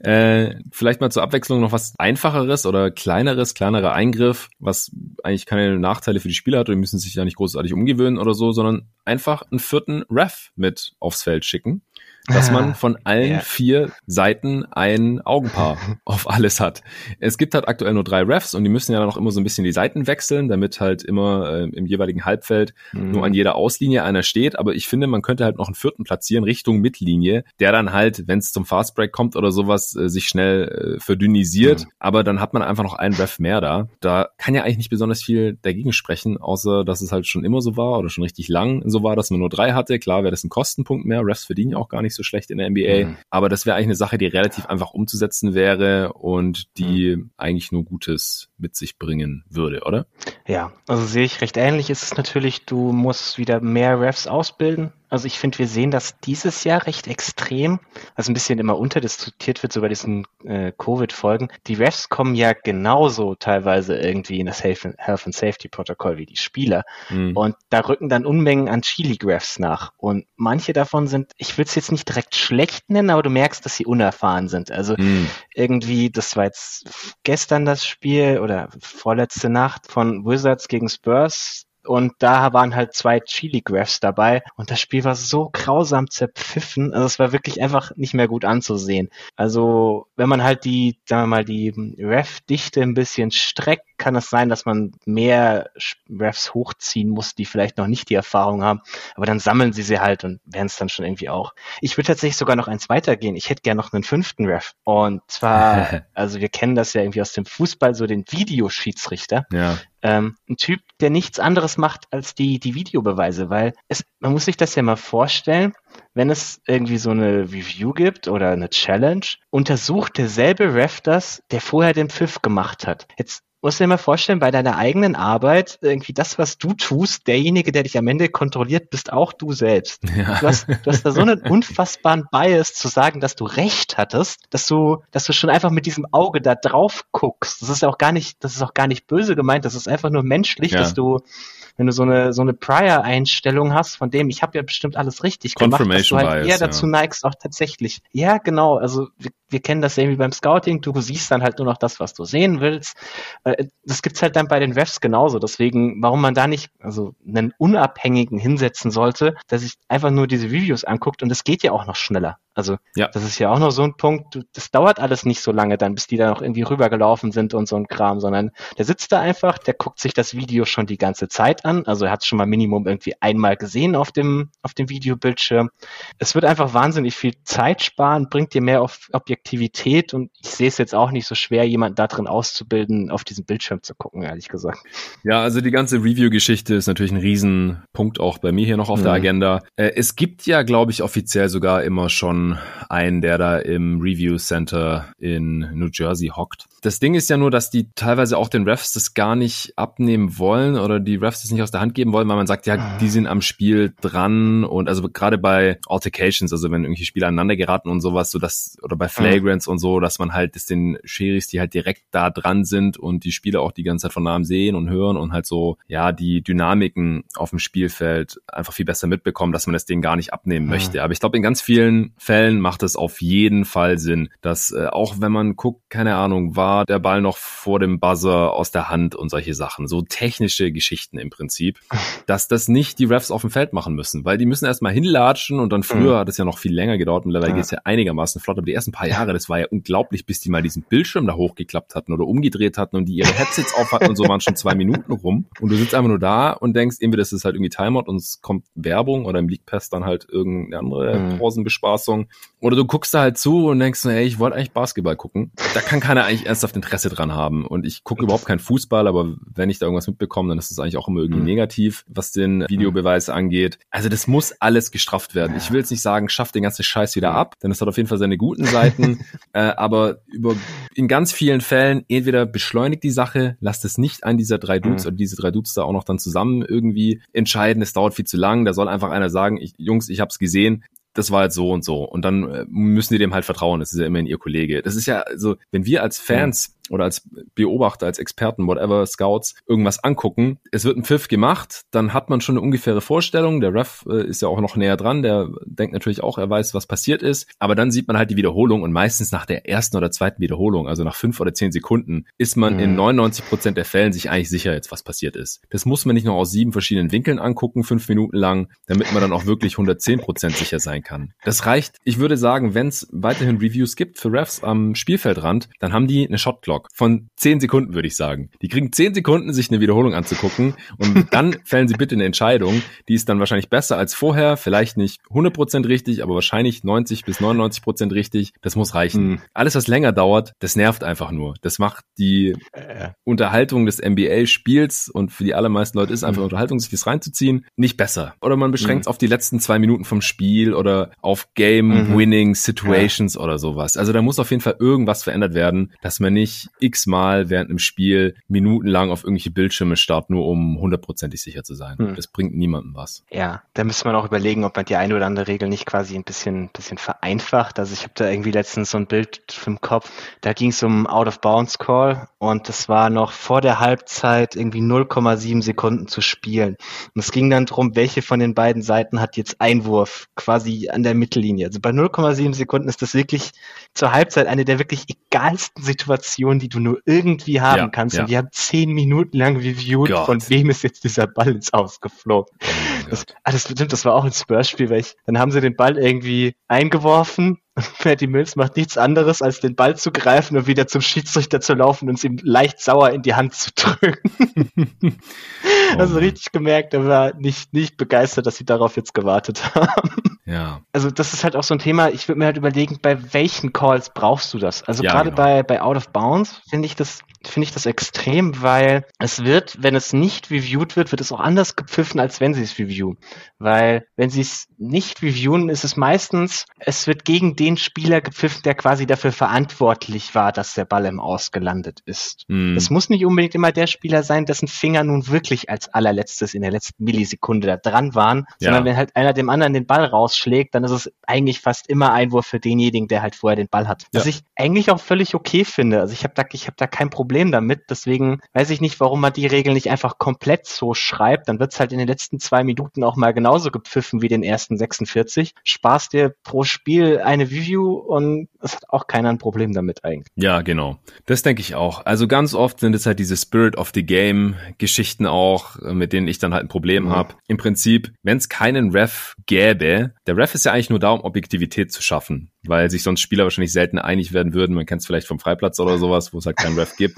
Äh, vielleicht mal zur Abwechslung noch was einfacheres oder kleineres, kleinerer Eingriff, was eigentlich keine Nachteile für die Spieler hat oder die müssen sich ja nicht großartig umgewöhnen oder so, sondern einfach einen vierten Ref mit aufs Feld schicken dass man von allen ja. vier Seiten ein Augenpaar <laughs> auf alles hat. Es gibt halt aktuell nur drei Refs und die müssen ja dann auch immer so ein bisschen die Seiten wechseln, damit halt immer äh, im jeweiligen Halbfeld mhm. nur an jeder Auslinie einer steht. Aber ich finde, man könnte halt noch einen vierten platzieren Richtung Mittellinie, der dann halt, wenn es zum Fastbreak kommt oder sowas, äh, sich schnell äh, verdünnisiert. Mhm. Aber dann hat man einfach noch einen Ref mehr da. Da kann ja eigentlich nicht besonders viel dagegen sprechen, außer dass es halt schon immer so war oder schon richtig lang so war, dass man nur drei hatte. Klar wäre das ein Kostenpunkt mehr. Refs verdienen ja auch gar nicht so schlecht in der NBA. Mhm. Aber das wäre eigentlich eine Sache, die relativ einfach umzusetzen wäre und die mhm. eigentlich nur Gutes mit sich bringen würde, oder? Ja, also sehe ich recht ähnlich. Ist es natürlich, du musst wieder mehr Refs ausbilden. Also ich finde, wir sehen das dieses Jahr recht extrem, was ein bisschen immer unterdiskutiert wird, so bei diesen äh, Covid-Folgen. Die Refs kommen ja genauso teilweise irgendwie in das Health and Safety Protokoll wie die Spieler. Mhm. Und da rücken dann Unmengen an Chili-Refs nach. Und manche davon sind, ich will es jetzt nicht direkt schlecht nennen, aber du merkst, dass sie unerfahren sind. Also mhm. irgendwie, das war jetzt gestern das Spiel oder vorletzte Nacht von Wizards gegen Spurs und da waren halt zwei Chili-Graphs dabei und das Spiel war so grausam zerpfiffen, also es war wirklich einfach nicht mehr gut anzusehen. Also wenn man halt die, sagen wir mal, die Ref-Dichte ein bisschen streckt, kann es sein, dass man mehr Refs hochziehen muss, die vielleicht noch nicht die Erfahrung haben, aber dann sammeln sie sie halt und werden es dann schon irgendwie auch. Ich würde tatsächlich sogar noch eins weitergehen. Ich hätte gerne noch einen fünften Ref. Und zwar, <laughs> also wir kennen das ja irgendwie aus dem Fußball, so den Videoschiedsrichter. Ja. Ähm, ein Typ, der nichts anderes macht als die, die Videobeweise, weil es, man muss sich das ja mal vorstellen, wenn es irgendwie so eine Review gibt oder eine Challenge, untersucht derselbe Ref das, der vorher den Pfiff gemacht hat. Jetzt musst du dir mal vorstellen, bei deiner eigenen Arbeit, irgendwie das, was du tust, derjenige, der dich am Ende kontrolliert, bist auch du selbst. <laughs> Ja. Du, hast, du hast da so einen unfassbaren Bias zu sagen, dass du recht hattest, dass du, dass du schon einfach mit diesem Auge da drauf guckst. Das ist auch gar nicht, das ist auch gar nicht böse gemeint, das ist einfach nur menschlich, ja. dass du wenn du so eine so eine Prior-Einstellung hast, von dem ich habe ja bestimmt alles richtig gemacht, dass du halt eher dazu ja. neigst, auch tatsächlich. Ja, genau. Also wir, wir kennen das irgendwie beim Scouting. Du siehst dann halt nur noch das, was du sehen willst. Äh, das gibt's halt dann bei den Refs genauso. Deswegen, warum man da nicht also einen Unabhängigen hinsetzen sollte, der sich einfach nur diese Reviews anguckt und es geht ja auch noch schneller. Also ja. das ist ja auch noch so ein Punkt, das dauert alles nicht so lange dann, bis die da noch irgendwie rübergelaufen sind und so ein Kram, sondern der sitzt da einfach, der guckt sich das Video schon die ganze Zeit an, also er hat es schon mal Minimum irgendwie einmal gesehen auf dem, auf dem Videobildschirm. Es wird einfach wahnsinnig viel Zeit sparen, bringt dir mehr auf Objektivität und ich sehe es jetzt auch nicht so schwer, jemanden da drin auszubilden, auf diesen Bildschirm zu gucken, ehrlich gesagt. Ja, also die ganze Review-Geschichte ist natürlich ein Riesenpunkt auch bei mir hier noch auf mhm. der Agenda. Äh, es gibt ja, glaube ich, offiziell sogar immer schon einen, der da im Review Center in New Jersey hockt. Das Ding ist ja nur, dass die teilweise auch den Refs das gar nicht abnehmen wollen oder die Refs das nicht aus der Hand geben wollen, weil man sagt, ja, die sind am Spiel dran und also gerade bei Altercations, also wenn irgendwelche Spieler aneinander geraten und sowas, so dass, oder bei Flagrants mhm. und so, dass man halt das den Schiris, die halt direkt da dran sind und die Spieler auch die ganze Zeit von nahem sehen und hören und halt so, ja, die Dynamiken auf dem Spielfeld einfach viel besser mitbekommen, dass man das denen gar nicht abnehmen mhm. möchte. Aber ich glaube, in ganz vielen Fällen macht es auf jeden Fall Sinn, dass äh, auch wenn man guckt, keine Ahnung, war der Ball noch vor dem Buzzer aus der Hand und solche Sachen. So technische Geschichten im Prinzip, <laughs> dass das nicht die Refs auf dem Feld machen müssen, weil die müssen erstmal hinlatschen und dann früher mhm. hat es ja noch viel länger gedauert. Mittlerweile ja. geht es ja einigermaßen flott, aber die ersten paar Jahre Jahre, das war ja unglaublich, bis die mal diesen Bildschirm da hochgeklappt hatten oder umgedreht hatten und die ihre Headsets auf hatten und so waren schon zwei Minuten rum. Und du sitzt einfach nur da und denkst, entweder das ist halt irgendwie Timeout und es kommt Werbung oder im League Pass dann halt irgendeine andere Mhm. Pausenbespaßung. Oder du guckst da halt zu und denkst, ey, ich wollte eigentlich Basketball gucken. Da kann keiner eigentlich ernsthaft Interesse dran haben. Und ich gucke überhaupt keinen Fußball, aber wenn ich da irgendwas mitbekomme, dann ist das eigentlich auch immer irgendwie Mhm. negativ, was den Videobeweis angeht. Also das muss alles gestrafft werden. Ich will jetzt nicht sagen, schafft den ganzen Scheiß wieder ab, denn es hat auf jeden Fall seine guten Seiten. <laughs> äh, aber über in ganz vielen Fällen entweder beschleunigt die Sache, lasst es nicht ein dieser drei Dudes Mhm. oder diese drei Dudes da auch noch dann zusammen irgendwie entscheiden. Es dauert viel zu lang. Da soll einfach einer sagen, ich, Jungs, ich hab's gesehen. Das war jetzt so und so. Und dann äh, müssen die dem halt vertrauen. Das ist ja immerhin ihr Kollege. Das ist ja so, wenn wir als Fans oder als Beobachter, als Experten, whatever, Scouts, irgendwas angucken, es wird ein Pfiff gemacht, dann hat man schon eine ungefähre Vorstellung. Der Ref äh, ist ja auch noch näher dran, der denkt natürlich auch, er weiß, was passiert ist. Aber dann sieht man halt die Wiederholung und meistens nach der ersten oder zweiten Wiederholung, also nach fünf oder zehn Sekunden, ist man Mhm. in 99 Prozent der Fällen sich eigentlich sicher jetzt, was passiert ist. Das muss man nicht noch aus sieben verschiedenen Winkeln angucken, fünf Minuten lang, damit man dann auch wirklich 110 Prozent sicher sein kann. Das reicht. Ich würde sagen, wenn es weiterhin Reviews gibt für Refs am Spielfeldrand, dann haben die eine Shotclock von 10 Sekunden, würde ich sagen. Die kriegen 10 Sekunden, sich eine Wiederholung anzugucken und <laughs> dann fällen sie bitte eine Entscheidung. Die ist dann wahrscheinlich besser als vorher, vielleicht nicht 100% richtig, aber wahrscheinlich 90 bis 99% richtig. Das muss reichen. Mhm. Alles, was länger dauert, das nervt einfach nur. Das macht die Äh, Unterhaltung des NBA-Spiels und für die allermeisten Leute ist einfach Unterhaltung, sich das reinzuziehen, nicht besser. Oder man beschränkt es auf die letzten zwei Minuten vom Spiel oder auf Game-Winning Situations oder sowas. Also da muss auf jeden Fall irgendwas verändert werden, dass man nicht x-mal während einem Spiel minutenlang auf irgendwelche Bildschirme starrt, nur um hundertprozentig sicher zu sein. Mhm. Das bringt niemandem was. Ja, da müsste man auch überlegen, ob man die eine oder andere Regel nicht quasi ein bisschen, bisschen vereinfacht. Also ich habe da irgendwie letztens so ein Bild im Kopf, da ging es um Out-of-Bounds-Call und das war noch vor der Halbzeit irgendwie 0,7 Sekunden zu spielen. Und es ging dann drum, welche von den beiden Seiten hat jetzt Einwurf quasi an der Mittellinie. Also bei 0,7 Sekunden ist das wirklich zur Halbzeit eine der wirklich egalsten Situationen, die du nur irgendwie haben Ja, kannst. ja. Und wir haben zehn Minuten lang reviewed, Gott. von wem ist jetzt dieser Ball ins Ausgeflogen. Oh Das, ah, das stimmt, das war auch ein Spurs-Spiel, weil ich, dann haben sie den Ball irgendwie eingeworfen. <laughs> Patty Mills macht nichts anderes, als den Ball zu greifen und wieder zum Schiedsrichter zu laufen und es ihm leicht sauer in die Hand zu drücken. <laughs> also Mann. richtig gemerkt, er war nicht, nicht begeistert, dass sie darauf jetzt gewartet haben. Ja. Also das ist halt auch so ein Thema, ich würde mir halt überlegen, bei welchen Calls brauchst du das? Also Ja, gerade genau. bei, bei Out of Bounds finde ich das finde ich das extrem, weil es wird, wenn es nicht reviewed wird, wird es auch anders gepfiffen, als wenn sie es reviewen. Weil wenn sie es nicht reviewen, ist es meistens, es wird gegen den Spieler gepfiffen, der quasi dafür verantwortlich war, dass der Ball im Aus gelandet ist. Hm. Es muss nicht unbedingt immer der Spieler sein, dessen Finger nun wirklich als allerletztes in der letzten Millisekunde da dran waren, Ja. sondern wenn halt einer dem anderen den Ball rausschlägt, dann ist es eigentlich fast immer Einwurf für denjenigen, der halt vorher den Ball hat. Was Ja. ich eigentlich auch völlig okay finde. Also ich habe da, ich habe da kein Problem damit. Deswegen weiß ich nicht, warum man die Regel nicht einfach komplett so schreibt. Dann wird's halt in den letzten zwei Minuten auch mal genauso gepfiffen wie den ersten 46. Sparst dir pro Spiel eine Review und es hat auch keiner ein Problem damit eigentlich. Ja, genau. Das denke ich auch. Also ganz oft sind es halt diese Spirit of the Game Geschichten auch, mit denen ich dann halt ein Problem Mhm. habe. Im Prinzip, wenn es keinen Ref gäbe, der Ref ist ja eigentlich nur da, um Objektivität zu schaffen, weil sich sonst Spieler wahrscheinlich selten einig werden würden. Man kennt es vielleicht vom Freiplatz oder sowas, wo es halt keinen Ref gibt.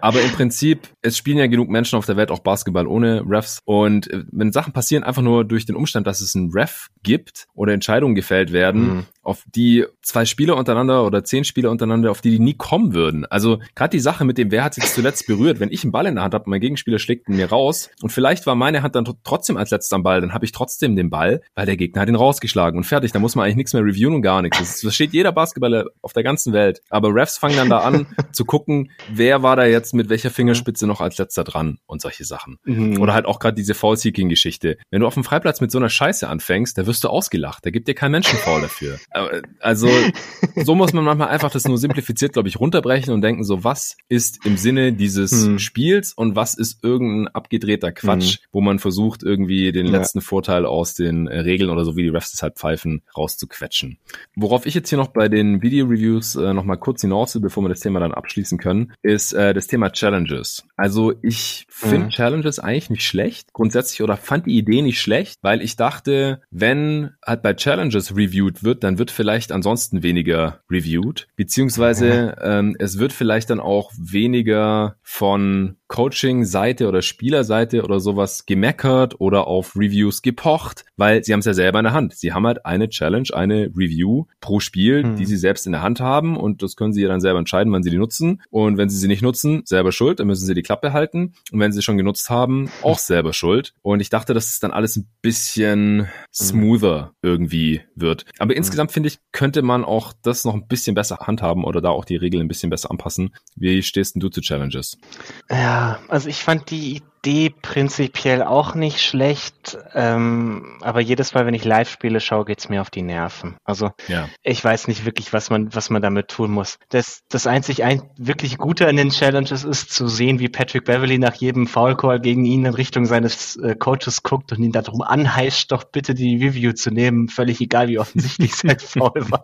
Aber im Prinzip, es spielen ja genug Menschen auf der Welt auch Basketball ohne Refs. Und äh, wenn Sachen passieren, einfach nur durch den Umstand, dass es einen Ref gibt oder Entscheidungen gefällt werden, Mhm. Auf die zwei Spieler untereinander oder zehn Spieler untereinander, auf die die nie kommen würden. Also gerade die Sache mit dem, wer hat sich zuletzt berührt, wenn ich einen Ball in der Hand habe, und mein Gegenspieler schlägt ihn mir raus und vielleicht war meine Hand dann tr- trotzdem als letzter am Ball, dann habe ich trotzdem den Ball, weil der Gegner hat ihn rausgeschlagen und fertig. Da muss man eigentlich nichts mehr reviewen und gar nichts. Das versteht jeder Basketballer auf der ganzen Welt. Aber Refs fangen dann da an <laughs> zu gucken, wer war da jetzt mit welcher Fingerspitze noch als letzter dran und solche Sachen. Mhm. Oder halt auch gerade diese Foul-Seeking-Geschichte. Wenn du auf dem Freiplatz mit so einer Scheiße anfängst, da wirst du ausgelacht. Da gibt dir kein Menschenfoul dafür. Aber, Also, <laughs> so muss man manchmal einfach das nur simplifiziert, glaube ich, runterbrechen und denken so, was ist im Sinne dieses Hm. Spiels und was ist irgendein abgedrehter Quatsch, wo man versucht, irgendwie den Ja. letzten Vorteil aus den äh, Regeln oder so, wie die Refs es halt pfeifen, rauszuquetschen. worauf ich jetzt hier noch bei den Video-Reviews äh, noch mal kurz hinaus will, bevor wir das Thema dann abschließen können, ist äh, das Thema Challenges. Also ich finde Mhm. Challenges eigentlich nicht schlecht, grundsätzlich, oder fand die Idee nicht schlecht, weil ich dachte, wenn halt bei Challenges reviewed wird, dann wird vielleicht ansonsten weniger reviewed, beziehungsweise ähm, es wird vielleicht dann auch weniger von Coaching-Seite oder Spielerseite oder sowas gemeckert oder auf Reviews gepocht, weil sie haben es ja selber in der Hand. Sie haben halt eine Challenge, eine Review pro Spiel, Hm. die sie selbst in der Hand haben und das können sie ja dann selber entscheiden, wann sie die nutzen. Und wenn sie sie nicht nutzen, selber schuld, dann müssen sie die Klappe halten. Und wenn sie schon genutzt haben, auch selber schuld. Und ich dachte, dass es dann alles ein bisschen smoother irgendwie wird. Aber insgesamt finde ich, könnte man auch das noch ein bisschen besser handhaben oder da auch die Regeln ein bisschen besser anpassen. Wie stehst denn du zu Challenges? Ja, also ich fand die Idee prinzipiell auch nicht schlecht, ähm, aber jedes Mal, wenn ich Live-Spiele schaue, geht's mir auf die Nerven. Also Ja. ich weiß nicht wirklich, was man, was man damit tun muss. Das, das einzig ein, wirklich Gute an den Challenges ist zu sehen, wie Patrick Beverly nach jedem Foul Call gegen ihn in Richtung seines äh, Coaches guckt und ihn darum anheißt, doch bitte die Review zu nehmen, völlig egal, wie offensichtlich sein <laughs> Foul war.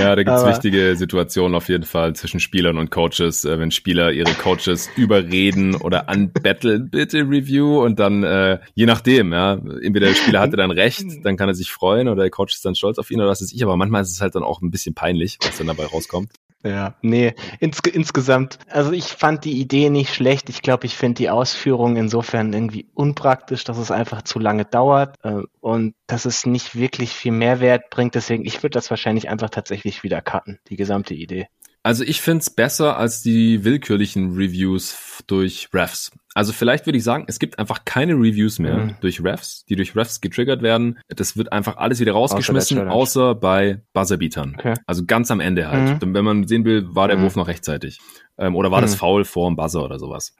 Ja, da gibt's wichtige Situationen auf jeden Fall zwischen Spielern und Coaches, äh, wenn Spieler ihre Coaches überreden oder anbetteln, bitte Review. Und dann äh, je nachdem, ja, entweder der Spieler hatte dann recht, dann kann er sich freuen oder der Coach ist dann stolz auf ihn oder was weiß ich, aber manchmal ist es halt dann auch ein bisschen peinlich, was dann dabei rauskommt. Ja, nee, insge insgesamt, also ich fand die Idee nicht schlecht. Ich glaube, ich finde die Ausführung insofern irgendwie unpraktisch, dass es einfach zu lange dauert äh, und dass es nicht wirklich viel Mehrwert bringt. Deswegen, ich würde das wahrscheinlich einfach tatsächlich wieder cutten, die gesamte Idee. Also ich find's besser als die willkürlichen Reviews durch Refs. Also vielleicht würde ich sagen, es gibt einfach keine Reviews mehr Mhm. durch Refs, die durch Refs getriggert werden. Das wird einfach alles wieder rausgeschmissen, Challenge. außer bei Buzzerbeatern. Okay. Also ganz am Ende halt. Denn Wenn man sehen will, war der Mhm. Wurf noch rechtzeitig. Ähm, oder war das Mhm. Foul vor dem Buzzer oder sowas.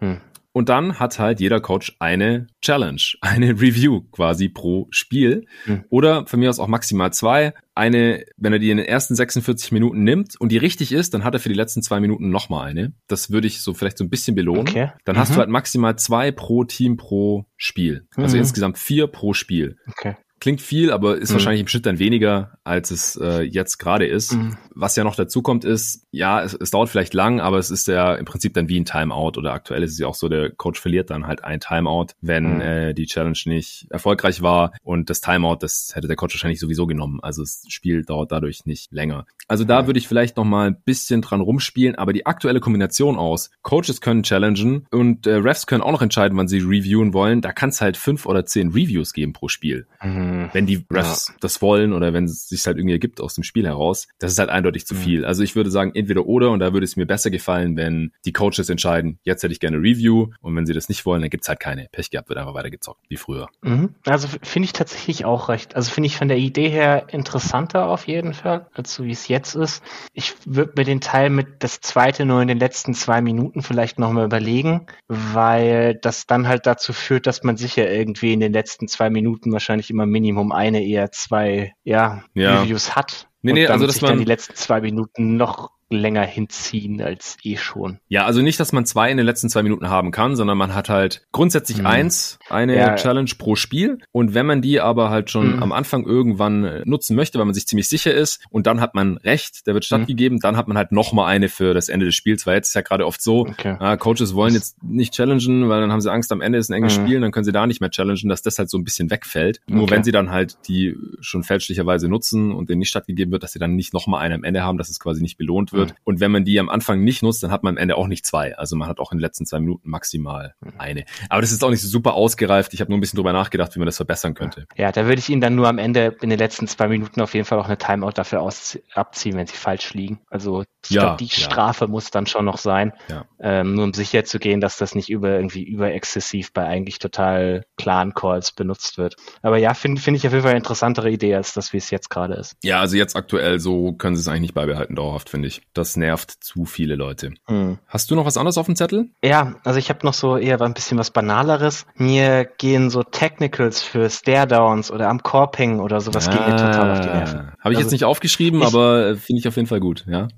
Und dann hat halt jeder Coach eine Challenge, <laughs> eine Review quasi pro Spiel. Mhm. Oder von mir aus auch maximal zwei. Eine, wenn er die in den ersten 46 Minuten nimmt und die richtig ist, dann hat er für die letzten zwei Minuten nochmal eine. Das würde ich so vielleicht so ein bisschen belohnen. Okay. Dann hast Mhm. du halt maximal zwei pro Team pro Spiel. Also Mhm. insgesamt vier pro Spiel. Okay. Klingt viel, aber ist Mhm. wahrscheinlich im Schnitt dann weniger, als es äh, jetzt gerade ist. Mhm. Was ja noch dazu kommt, ist, ja, es, es dauert vielleicht lang, aber es ist ja im Prinzip dann wie ein Timeout oder aktuell ist es ja auch so, der Coach verliert dann halt ein Timeout, wenn Mhm. äh, die Challenge nicht erfolgreich war und das Timeout, das hätte der Coach wahrscheinlich sowieso genommen. Also das Spiel dauert dadurch nicht länger. Also da würde ich vielleicht noch mal ein bisschen dran rumspielen, aber die aktuelle Kombination aus Coaches können challengen und äh, Refs können auch noch entscheiden, wann sie reviewen wollen. Da kann es halt fünf oder zehn Reviews geben pro Spiel Mhm. Wenn die Refs das wollen oder wenn es sich halt irgendwie ergibt aus dem Spiel heraus, das ist halt eindeutig zu Mhm. viel. Also ich würde sagen, entweder oder und da würde es mir besser gefallen, wenn die Coaches entscheiden, jetzt hätte ich gerne Review und wenn sie das nicht wollen, dann gibt's halt keine. Pech gehabt, wird einfach weitergezockt, wie früher. Mhm. Also finde ich tatsächlich auch recht. Also finde ich von der Idee her interessanter auf jeden Fall, als so wie es jetzt ist. Ich würde mir den Teil mit das zweite nur in den letzten zwei Minuten vielleicht nochmal überlegen, weil das dann halt dazu führt, dass man sicher irgendwie in den letzten zwei Minuten wahrscheinlich immer Minimum eine, eher zwei, ja, Ja. Reviews hat. Nee, Und nee, dann also, dass sich dann man- die letzten zwei Minuten noch länger hinziehen als eh schon. Ja, also nicht, dass man zwei in den letzten zwei Minuten haben kann, sondern man hat halt grundsätzlich Mhm. eins, eine Ja. Challenge pro Spiel. Und wenn man die aber halt schon Mhm. am Anfang irgendwann äh, nutzen möchte, weil man sich ziemlich sicher ist und dann hat man recht, der wird Mhm. stattgegeben, dann hat man halt noch mal eine für das Ende des Spiels, weil jetzt ist ja gerade oft so, Okay. ja, Coaches wollen jetzt nicht challengen, weil dann haben sie Angst, am Ende ist ein enges Mhm. Spiel, dann können sie da nicht mehr challengen, dass das halt so ein bisschen wegfällt. Nur Okay. wenn sie dann halt die schon fälschlicherweise nutzen und denen nicht stattgegeben wird, dass sie dann nicht noch mal eine am Ende haben, dass es quasi nicht belohnt wird. Mhm. Und wenn man die am Anfang nicht nutzt, dann hat man am Ende auch nicht zwei. Also man hat auch in den letzten zwei Minuten maximal Mhm. eine. Aber das ist auch nicht so super ausgereift. Ich habe nur ein bisschen drüber nachgedacht, wie man das verbessern könnte. Ja, da würde ich Ihnen dann nur am Ende in den letzten zwei Minuten auf jeden Fall auch eine Timeout dafür aus abziehen, wenn sie falsch liegen. Also Ja, glaube, die ja. Strafe muss dann schon noch sein, Ja. ähm, nur um sicher zu gehen, dass das nicht über irgendwie überexzessiv bei eigentlich total klaren Calls benutzt wird. Aber ja, finde finde ich auf jeden Fall eine interessantere Idee als das, wie es jetzt gerade ist. Ja, also jetzt aktuell so können sie es eigentlich nicht beibehalten dauerhaft, finde ich. Das nervt zu viele Leute. Hm. Hast du noch was anderes auf dem Zettel? Ja, also ich habe noch so eher ein bisschen was Banaleres. Mir gehen so Technicals für Stare-Downs oder am Korb hängen oder sowas gehen mir total auf die Nerven. Habe ich Also jetzt nicht aufgeschrieben, ich- aber äh, finde ich auf jeden Fall gut, ja.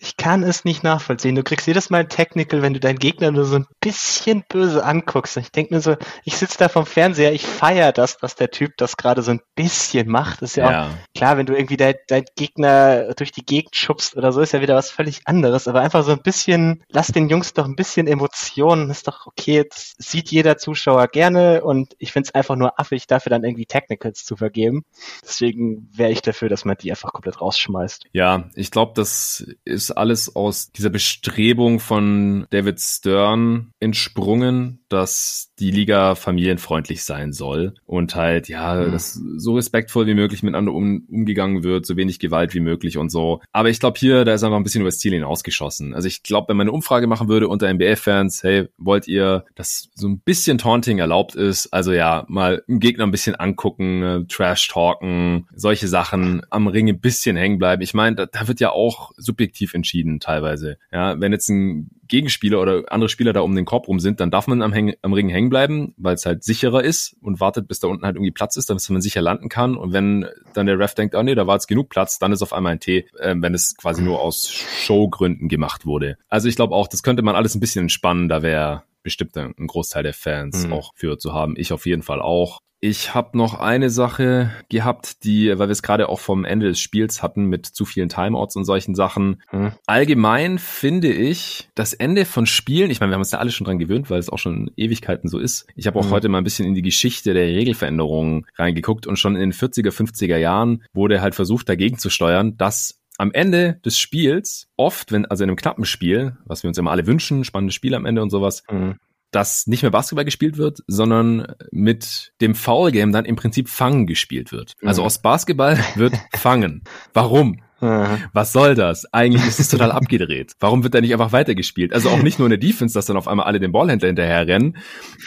Ich kann es nicht nachvollziehen. Du kriegst jedes Mal ein Technical, wenn du deinen Gegner nur so ein bisschen böse anguckst. Ich denke nur so, ich sitze da vom Fernseher, ich feiere das, was der Typ das gerade so ein bisschen macht. Das ist ja, ja. auch klar, wenn du irgendwie dein, dein Gegner durch die Gegend schubst oder so, ist ja wieder was völlig anderes. Aber einfach so ein bisschen, lass den Jungs doch ein bisschen Emotionen. Ist doch okay, das sieht jeder Zuschauer gerne und ich finde es einfach nur affig, dafür dann irgendwie Technicals zu vergeben. Deswegen wäre ich dafür, dass man die einfach komplett rausschmeißt. Ja, ich glaube, das ist alles aus dieser Bestrebung von David Stern entsprungen, dass die Liga familienfreundlich sein soll und halt, ja, mhm. dass so respektvoll wie möglich miteinander um, umgegangen wird, so wenig Gewalt wie möglich und so. Aber ich glaube hier, da ist einfach ein bisschen übers Ziel hinausgeschossen. Also ich glaube, wenn man eine Umfrage machen würde unter NBA-Fans, hey, wollt ihr, dass so ein bisschen Taunting erlaubt ist? Also ja, mal einen Gegner ein bisschen angucken, äh, Trash-talken, solche Sachen, am Ring ein bisschen hängen bleiben. Ich meine, da, da wird ja auch subjektiv entschieden teilweise. Ja, wenn jetzt ein Gegenspieler oder andere Spieler da um den Korb rum sind, dann darf man am, Häng am Ring hängen bleiben, weil es halt sicherer ist und wartet, bis da unten halt irgendwie Platz ist, damit man sicher landen kann. Und wenn dann der Ref denkt, ah oh nee, da war jetzt genug Platz, dann ist auf einmal ein T, äh, wenn es quasi nur aus Showgründen gemacht wurde. Also ich glaube auch, das könnte man alles ein bisschen entspannen, da wäre bestimmt ein Großteil der Fans mhm. auch für zu haben. Ich auf jeden Fall auch. Ich habe noch eine Sache gehabt, die, weil wir es gerade auch vom Ende des Spiels hatten mit zu vielen Timeouts und solchen Sachen. Hm. Allgemein finde ich das Ende von Spielen, ich meine, wir haben uns da alle schon dran gewöhnt, weil es auch schon Ewigkeiten so ist. Ich habe auch hm. heute mal ein bisschen in die Geschichte der Regelveränderungen reingeguckt und schon in den 40er, 50er Jahren wurde halt versucht, dagegen zu steuern, dass am Ende des Spiels oft, wenn, also in einem knappen Spiel, was wir uns immer alle wünschen, spannendes Spiel am Ende und sowas, mhm dass nicht mehr Basketball gespielt wird, sondern mit dem Foul Game dann im Prinzip Fangen gespielt wird. Also mhm. aus Basketball wird <laughs> Fangen. Warum? Was soll das? Eigentlich ist es total <laughs> abgedreht. Warum wird da nicht einfach weitergespielt? Also auch nicht nur in der Defense, dass dann auf einmal alle den Ballhändler hinterher rennen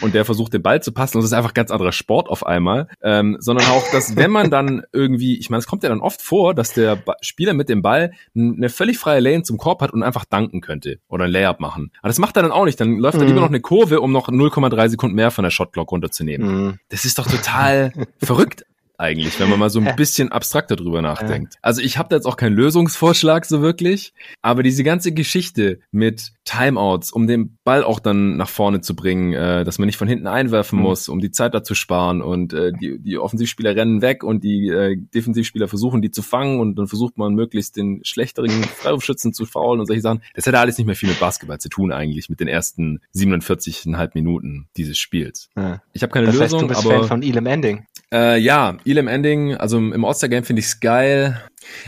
und der versucht den Ball zu passen und es ist einfach ganz anderer Sport auf einmal, ähm, sondern auch, dass wenn man dann irgendwie, ich meine, es kommt ja dann oft vor, dass der ba Spieler mit dem Ball eine völlig freie Lane zum Korb hat und einfach danken könnte oder ein Layup machen. Aber das macht er dann auch nicht. Dann läuft er lieber mhm. noch eine Kurve, um noch 0,3 Sekunden mehr von der Shotclock runterzunehmen. Mhm. Das ist doch total <laughs> verrückt eigentlich, wenn man mal so ein <laughs> bisschen abstrakter drüber nachdenkt. Also ich habe da jetzt auch keinen Lösungsvorschlag so wirklich, aber diese ganze Geschichte mit Timeouts, um den Ball auch dann nach vorne zu bringen, äh, dass man nicht von hinten einwerfen mhm. muss, um die Zeit da zu sparen und äh, die, die Offensivspieler rennen weg und die äh, Defensivspieler versuchen, die zu fangen und dann versucht man möglichst den schlechteren <laughs> Freiwurfschützen zu faulen und solche Sachen. Das hätte alles nicht mehr viel mit Basketball zu tun eigentlich, mit den ersten 47,5 Minuten dieses Spiels. Ja. Ich habe keine das Lösung, heißt, du bist aber Fan von Elam Ending. Äh, ja, Elam Ending, also im All-Star-Game finde ich's geil.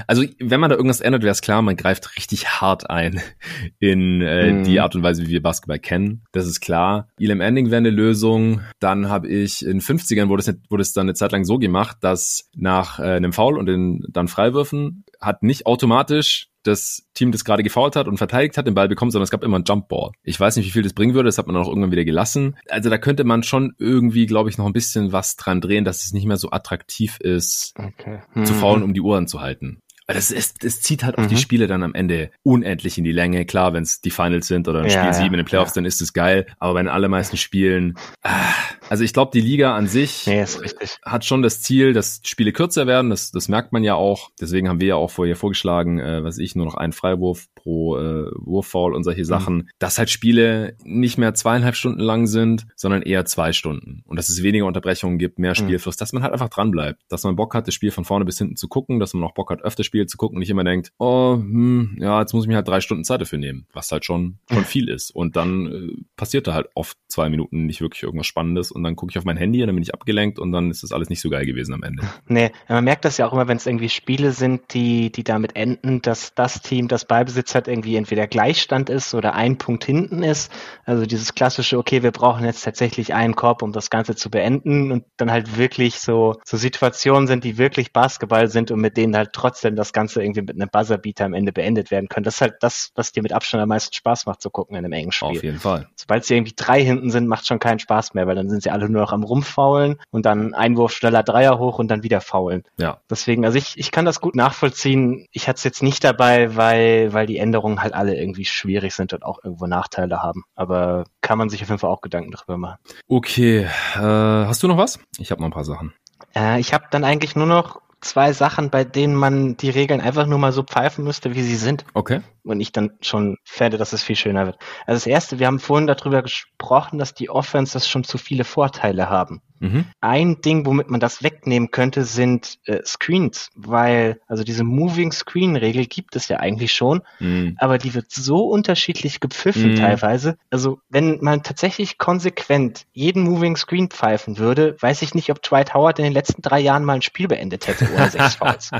Also wenn man da irgendwas ändert, wäre es klar, man greift richtig hart ein <laughs> in äh, mm. die Art und Weise, wie wir Basketball kennen. Das ist klar. Elam Ending wäre eine Lösung. Dann habe ich in 50ern wurde es, wurde es dann eine Zeit lang so gemacht, dass nach äh, einem Foul und den dann Freiwürfen hat nicht automatisch das Team, das gerade gefoult hat und verteidigt hat, den Ball bekommen, sondern es gab immer einen Jumpball. Ich weiß nicht, wie viel das bringen würde, das hat man auch irgendwann wieder gelassen. Also da könnte man schon irgendwie, glaube ich, noch ein bisschen was dran drehen, dass es nicht mehr so attraktiv ist, okay. hm. zu faulen, um die Uhren zu halten. Weil das, ist, das zieht halt auch die mhm. Spiele dann am Ende unendlich in die Länge. Klar, wenn es die Finals sind oder ein ja, Spiel 7 in den Playoffs, ja. dann ist es geil. Aber bei den allermeisten Spielen, ah, also ich glaube, die Liga an sich nee, hat schon das Ziel, dass Spiele kürzer werden. Das, das merkt man ja auch. Deswegen haben wir ja auch vorher vorgeschlagen, äh, was ich, nur noch einen Freiwurf pro äh, Wurffoul und solche mhm. Sachen. Mhm. Dass halt Spiele nicht mehr zweieinhalb Stunden lang sind, sondern eher zwei Stunden. Und dass es weniger Unterbrechungen gibt, mehr. Spielfluss, mhm. dass man halt einfach dran bleibt. Dass man Bock hat, das Spiel von vorne bis hinten zu gucken, dass man auch Bock hat, öfter Spiel zu gucken nicht immer denkt, oh, hm, ja, jetzt muss ich mir halt drei Stunden Zeit dafür nehmen, was halt schon, schon <laughs> viel ist. Und dann äh, passiert da halt oft zwei Minuten nicht wirklich irgendwas Spannendes und dann gucke ich auf mein Handy und dann bin ich abgelenkt und dann ist das alles nicht so geil gewesen am Ende. Nee, man merkt das ja auch immer, wenn es irgendwie Spiele sind, die, die damit enden, dass das Team, das Ballbesitz hat, irgendwie entweder Gleichstand ist oder ein Punkt hinten ist. Also dieses klassische, okay, wir brauchen jetzt tatsächlich einen Korb, um das Ganze zu beenden und dann halt wirklich so, so Situationen sind, die wirklich Basketball sind und mit denen halt trotzdem das Ganze irgendwie mit einem Buzzerbeater am Ende beendet werden können. Das ist halt das, was dir mit Abstand am meisten Spaß macht zu gucken in einem engen Spiel. Auf jeden Fall. Sobald sie irgendwie drei hinten sind, macht schon keinen Spaß mehr, weil dann sind sie alle nur noch am Rumfaulen und dann Einwurf schneller Dreier hoch und dann wieder faulen. Ja. Deswegen, also ich, ich kann das gut nachvollziehen. Ich hatte es jetzt nicht dabei, weil, weil die Änderungen halt alle irgendwie schwierig sind und auch irgendwo Nachteile haben. Aber kann man sich auf jeden Fall auch Gedanken darüber machen. Okay, äh, hast du noch was? Ich habe noch ein paar Sachen. Äh, ich habe dann eigentlich nur noch zwei Sachen, bei denen man die Regeln einfach nur mal so pfeifen müsste, wie sie sind. Okay. Und ich dann schon fände, dass es viel schöner wird. Also das erste, wir haben vorhin darüber gesprochen, dass die Offenses schon zu viele Vorteile haben. Mhm. Ein Ding, womit man das wegnehmen könnte, sind äh, Screens, weil also diese Moving Screen Regel gibt es ja eigentlich schon, Mhm. aber die wird so unterschiedlich gepfiffen Mhm. teilweise. Also wenn man tatsächlich konsequent jeden Moving Screen pfeifen würde, weiß ich nicht, ob Dwight Howard in den letzten drei Jahren mal ein Spiel beendet hätte ohne sechs <laughs> Fouls.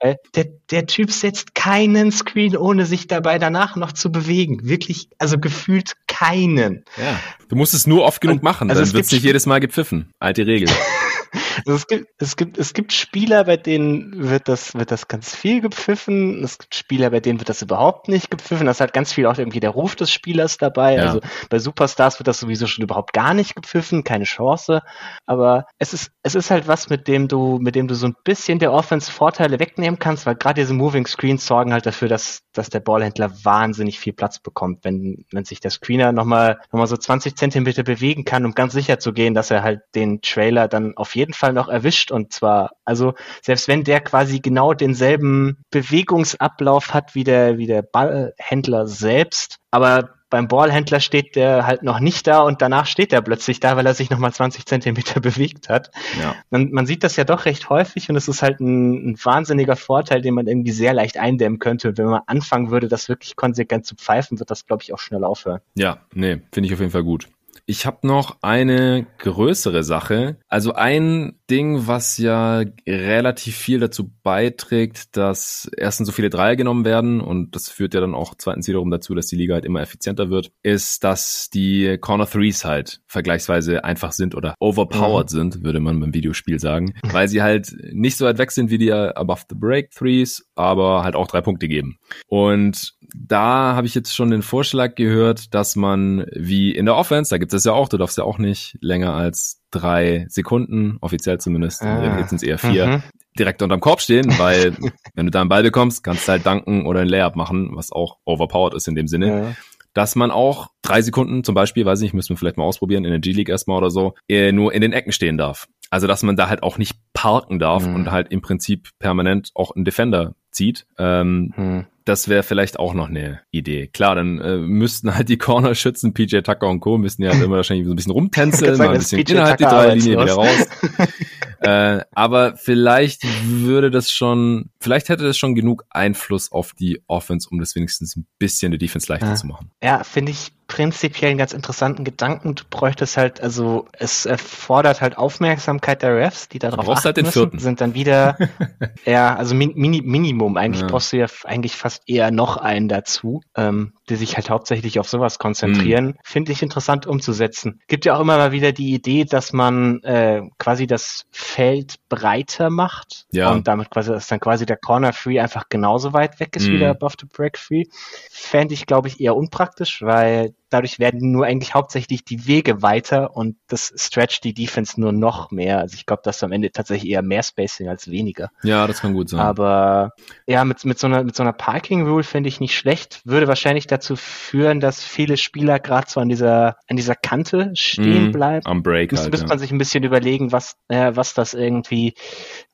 Weil der, der Typ setzt keinen Screen, ohne sich dabei danach noch zu bewegen. Wirklich, also gefühlt keinen. Ja. Du musst es nur oft genug Und- machen, also dann es wird's gibt- nicht jedes Mal gepfiffen. Alte Regel. <laughs> Also es gibt, es gibt, es gibt Spieler, bei denen wird das, wird das ganz viel gepfiffen. Es gibt Spieler, bei denen wird das überhaupt nicht gepfiffen. Das hat ganz viel auch irgendwie der Ruf des Spielers dabei. Ja. Also bei Superstars wird das sowieso schon überhaupt gar nicht gepfiffen, keine Chance. Aber es ist, es ist halt was, mit dem du, mit dem du so ein bisschen der Offense Vorteile wegnehmen kannst, weil gerade diese Moving Screens sorgen halt dafür, dass, dass der Ballhändler wahnsinnig viel Platz bekommt, wenn, wenn sich der Screener nochmal, nochmal so 20 Zentimeter bewegen kann, um ganz sicher zu gehen, dass er halt den Trailer dann auf jeden Fall noch erwischt und zwar, also selbst wenn der quasi genau denselben Bewegungsablauf hat wie der, wie der Ballhändler selbst, aber beim Ballhändler steht der halt noch nicht da und danach steht er plötzlich da, weil er sich nochmal 20 Zentimeter <laughs> bewegt hat. Ja. Man, man sieht das ja doch recht häufig und es ist halt ein, ein wahnsinniger Vorteil, den man irgendwie sehr leicht eindämmen könnte. Und wenn man anfangen würde, das wirklich konsequent zu pfeifen, wird das, glaube ich, auch schnell aufhören. Ja, nee, finde ich auf jeden Fall gut. Ich habe noch eine größere Sache. Also ein Ding, was ja relativ viel dazu beiträgt, dass erstens so viele Dreier genommen werden und das führt ja dann auch zweitens wiederum dazu, dass die Liga halt immer effizienter wird, ist, dass die Corner Threes halt vergleichsweise einfach sind oder overpowered sind, würde man beim Videospiel sagen, weil sie halt nicht so weit weg sind wie die Above the Break Threes, aber halt auch drei Punkte geben. Und da habe ich jetzt schon den Vorschlag gehört, dass man wie in der Offense, da gibt es ja auch, du darfst ja auch nicht länger als drei Sekunden, offiziell zumindest, Ah. jetzt sind es eher vier, Mhm. direkt unterm Korb stehen, weil <laughs> wenn du da einen Ball bekommst, kannst du halt danken oder ein Layup machen, was auch overpowered ist in dem Sinne Ja. dass man auch drei Sekunden zum Beispiel, weiß ich nicht, müssen wir vielleicht mal ausprobieren, in der G-League erstmal oder so, äh, nur in den Ecken stehen darf. Also dass man da halt auch nicht parken darf Mhm. und halt im Prinzip permanent auch einen Defender zieht. Ähm, Hm. Das wäre vielleicht auch noch eine Idee. Klar, dann äh, müssten halt die Corner-Schützen, PJ Tucker und Co. müssten ja halt immer wahrscheinlich so ein bisschen rumtänzeln, mal ein bisschen innerhalb die Tucker Dreierlinie wieder raus. <laughs> äh, aber vielleicht würde das schon, vielleicht hätte das schon genug Einfluss auf die Offense, um das wenigstens ein bisschen die Defense leichter Ja. zu machen. Ja, finde ich prinzipiell einen ganz interessanten Gedanken. Du bräuchtest halt, also es erfordert halt Aufmerksamkeit der Refs, die darauf achten halt den müssen, vierten. sind dann wieder, <laughs> ja, also Min Mini Minimum. Eigentlich Ja. brauchst du ja eigentlich fast eher noch einen dazu, ähm, die sich halt hauptsächlich auf sowas konzentrieren. Mhm. Finde ich interessant umzusetzen. Gibt ja auch immer mal wieder die Idee, dass man äh, quasi das Feld breiter macht Ja. und damit quasi, dass dann quasi der Corner Free einfach genauso weit weg ist wie Mhm. der Above the Break Free. Fände ich, glaube ich, eher unpraktisch, weil dadurch werden nur eigentlich hauptsächlich die Wege weiter und das stretcht die Defense nur noch mehr. Also ich glaube, dass am Ende tatsächlich eher mehr Spacing als weniger. Ja, das kann gut sein. Aber ja, mit, mit so einer, mit so einer Parking Rule finde ich nicht schlecht. Würde wahrscheinlich dazu führen, dass viele Spieler gerade so an dieser, an dieser Kante stehen Mhm, bleiben. Am Break Müsste, halt, müsste ja. man sich ein bisschen überlegen, was, äh, was das irgendwie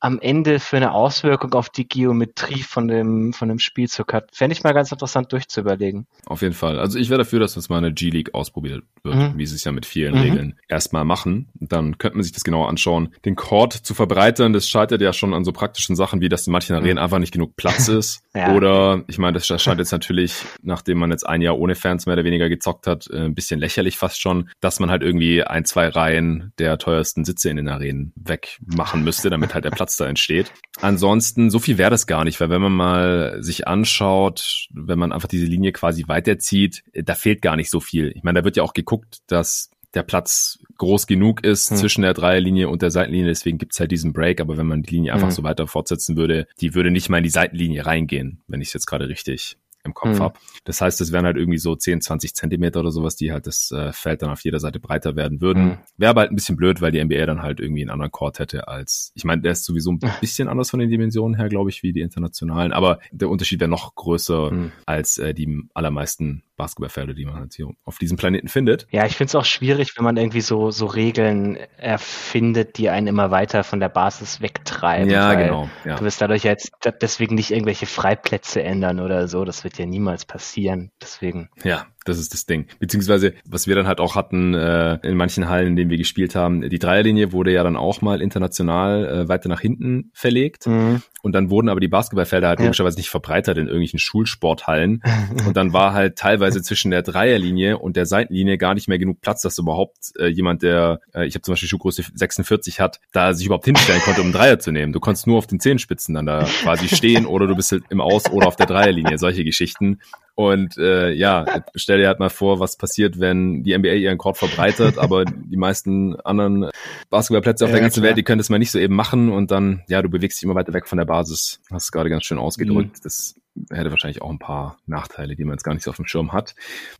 am Ende für eine Auswirkung auf die Geometrie von dem, von dem Spielzug hat. Fände ich mal ganz interessant durchzuüberlegen. Auf jeden Fall. Also ich wäre dafür, dass das mal eine G-League ausprobiert wird, Mhm. wie sie es ja mit vielen Mhm. Regeln erstmal machen. Dann könnte man sich das genauer anschauen. Den Court zu verbreitern, das scheitert ja schon an so praktischen Sachen, wie dass in manchen Arenen einfach nicht genug Platz <laughs> ist. Ja. Oder, ich meine, das scheint jetzt natürlich, nachdem man jetzt ein Jahr ohne Fans mehr oder weniger gezockt hat, äh, ein bisschen lächerlich fast schon, dass man halt irgendwie ein, zwei Reihen der teuersten Sitze in den Arenen wegmachen müsste, damit halt der Platz da entsteht. Ansonsten, so viel wäre das gar nicht, weil wenn man mal sich anschaut, wenn man einfach diese Linie quasi weiterzieht, äh, da fehlt gar nicht so viel. Ich meine, da wird ja auch geguckt, dass der Platz groß genug ist Hm. zwischen der Dreierlinie und der Seitenlinie, deswegen gibt's halt diesen Break, aber wenn man die Linie einfach Hm. so weiter fortsetzen würde, die würde nicht mal in die Seitenlinie reingehen, wenn ich es jetzt gerade richtig im Kopf Hm. hab. Das heißt, es wären halt irgendwie so 10, 20 Zentimeter oder sowas, die halt das äh, Feld dann auf jeder Seite breiter werden würden. Hm. Wäre aber halt ein bisschen blöd, weil die NBA dann halt irgendwie einen anderen Court hätte als, ich meine, der ist sowieso ein bisschen anders von den Dimensionen her, glaube ich, wie die internationalen, aber der Unterschied wäre noch größer Hm. als äh, die allermeisten Basketballfelder, die man halt hier auf diesem Planeten findet. Ja, ich finde es auch schwierig, wenn man irgendwie so, so Regeln erfindet, die einen immer weiter von der Basis wegtreiben. Ja, genau. Ja. Du wirst dadurch jetzt deswegen nicht irgendwelche Freiplätze ändern oder so. Das wird ja niemals passieren. Deswegen. Ja, das ist das Ding. Beziehungsweise, was wir dann halt auch hatten äh, in manchen Hallen, in denen wir gespielt haben, die Dreierlinie wurde ja dann auch mal international äh, weiter nach hinten verlegt. Mhm. Und dann wurden aber die Basketballfelder halt ja. logischerweise nicht verbreitert in irgendwelchen Schulsporthallen. und dann war halt teilweise zwischen der Dreierlinie und der Seitenlinie gar nicht mehr genug Platz, dass überhaupt äh, jemand, der, äh, ich habe zum Beispiel Schuhgröße 46 hat, da sich überhaupt hinstellen konnte, um einen Dreier zu nehmen. Du konntest nur auf den Zehenspitzen dann da quasi stehen oder du bist halt im Aus- oder auf der Dreierlinie. Solche Geschichten. Und äh, ja, stell dir halt mal vor, was passiert, wenn die NBA ihren Court verbreitet, aber die meisten anderen Basketballplätze auf ja, der ganzen klar. Welt, die können das mal nicht so eben machen und dann, ja, du bewegst dich immer weiter weg von der Basis. Hast es gerade ganz schön ausgedrückt. Mhm. Das hätte wahrscheinlich auch ein paar Nachteile, die man jetzt gar nicht so auf dem Schirm hat.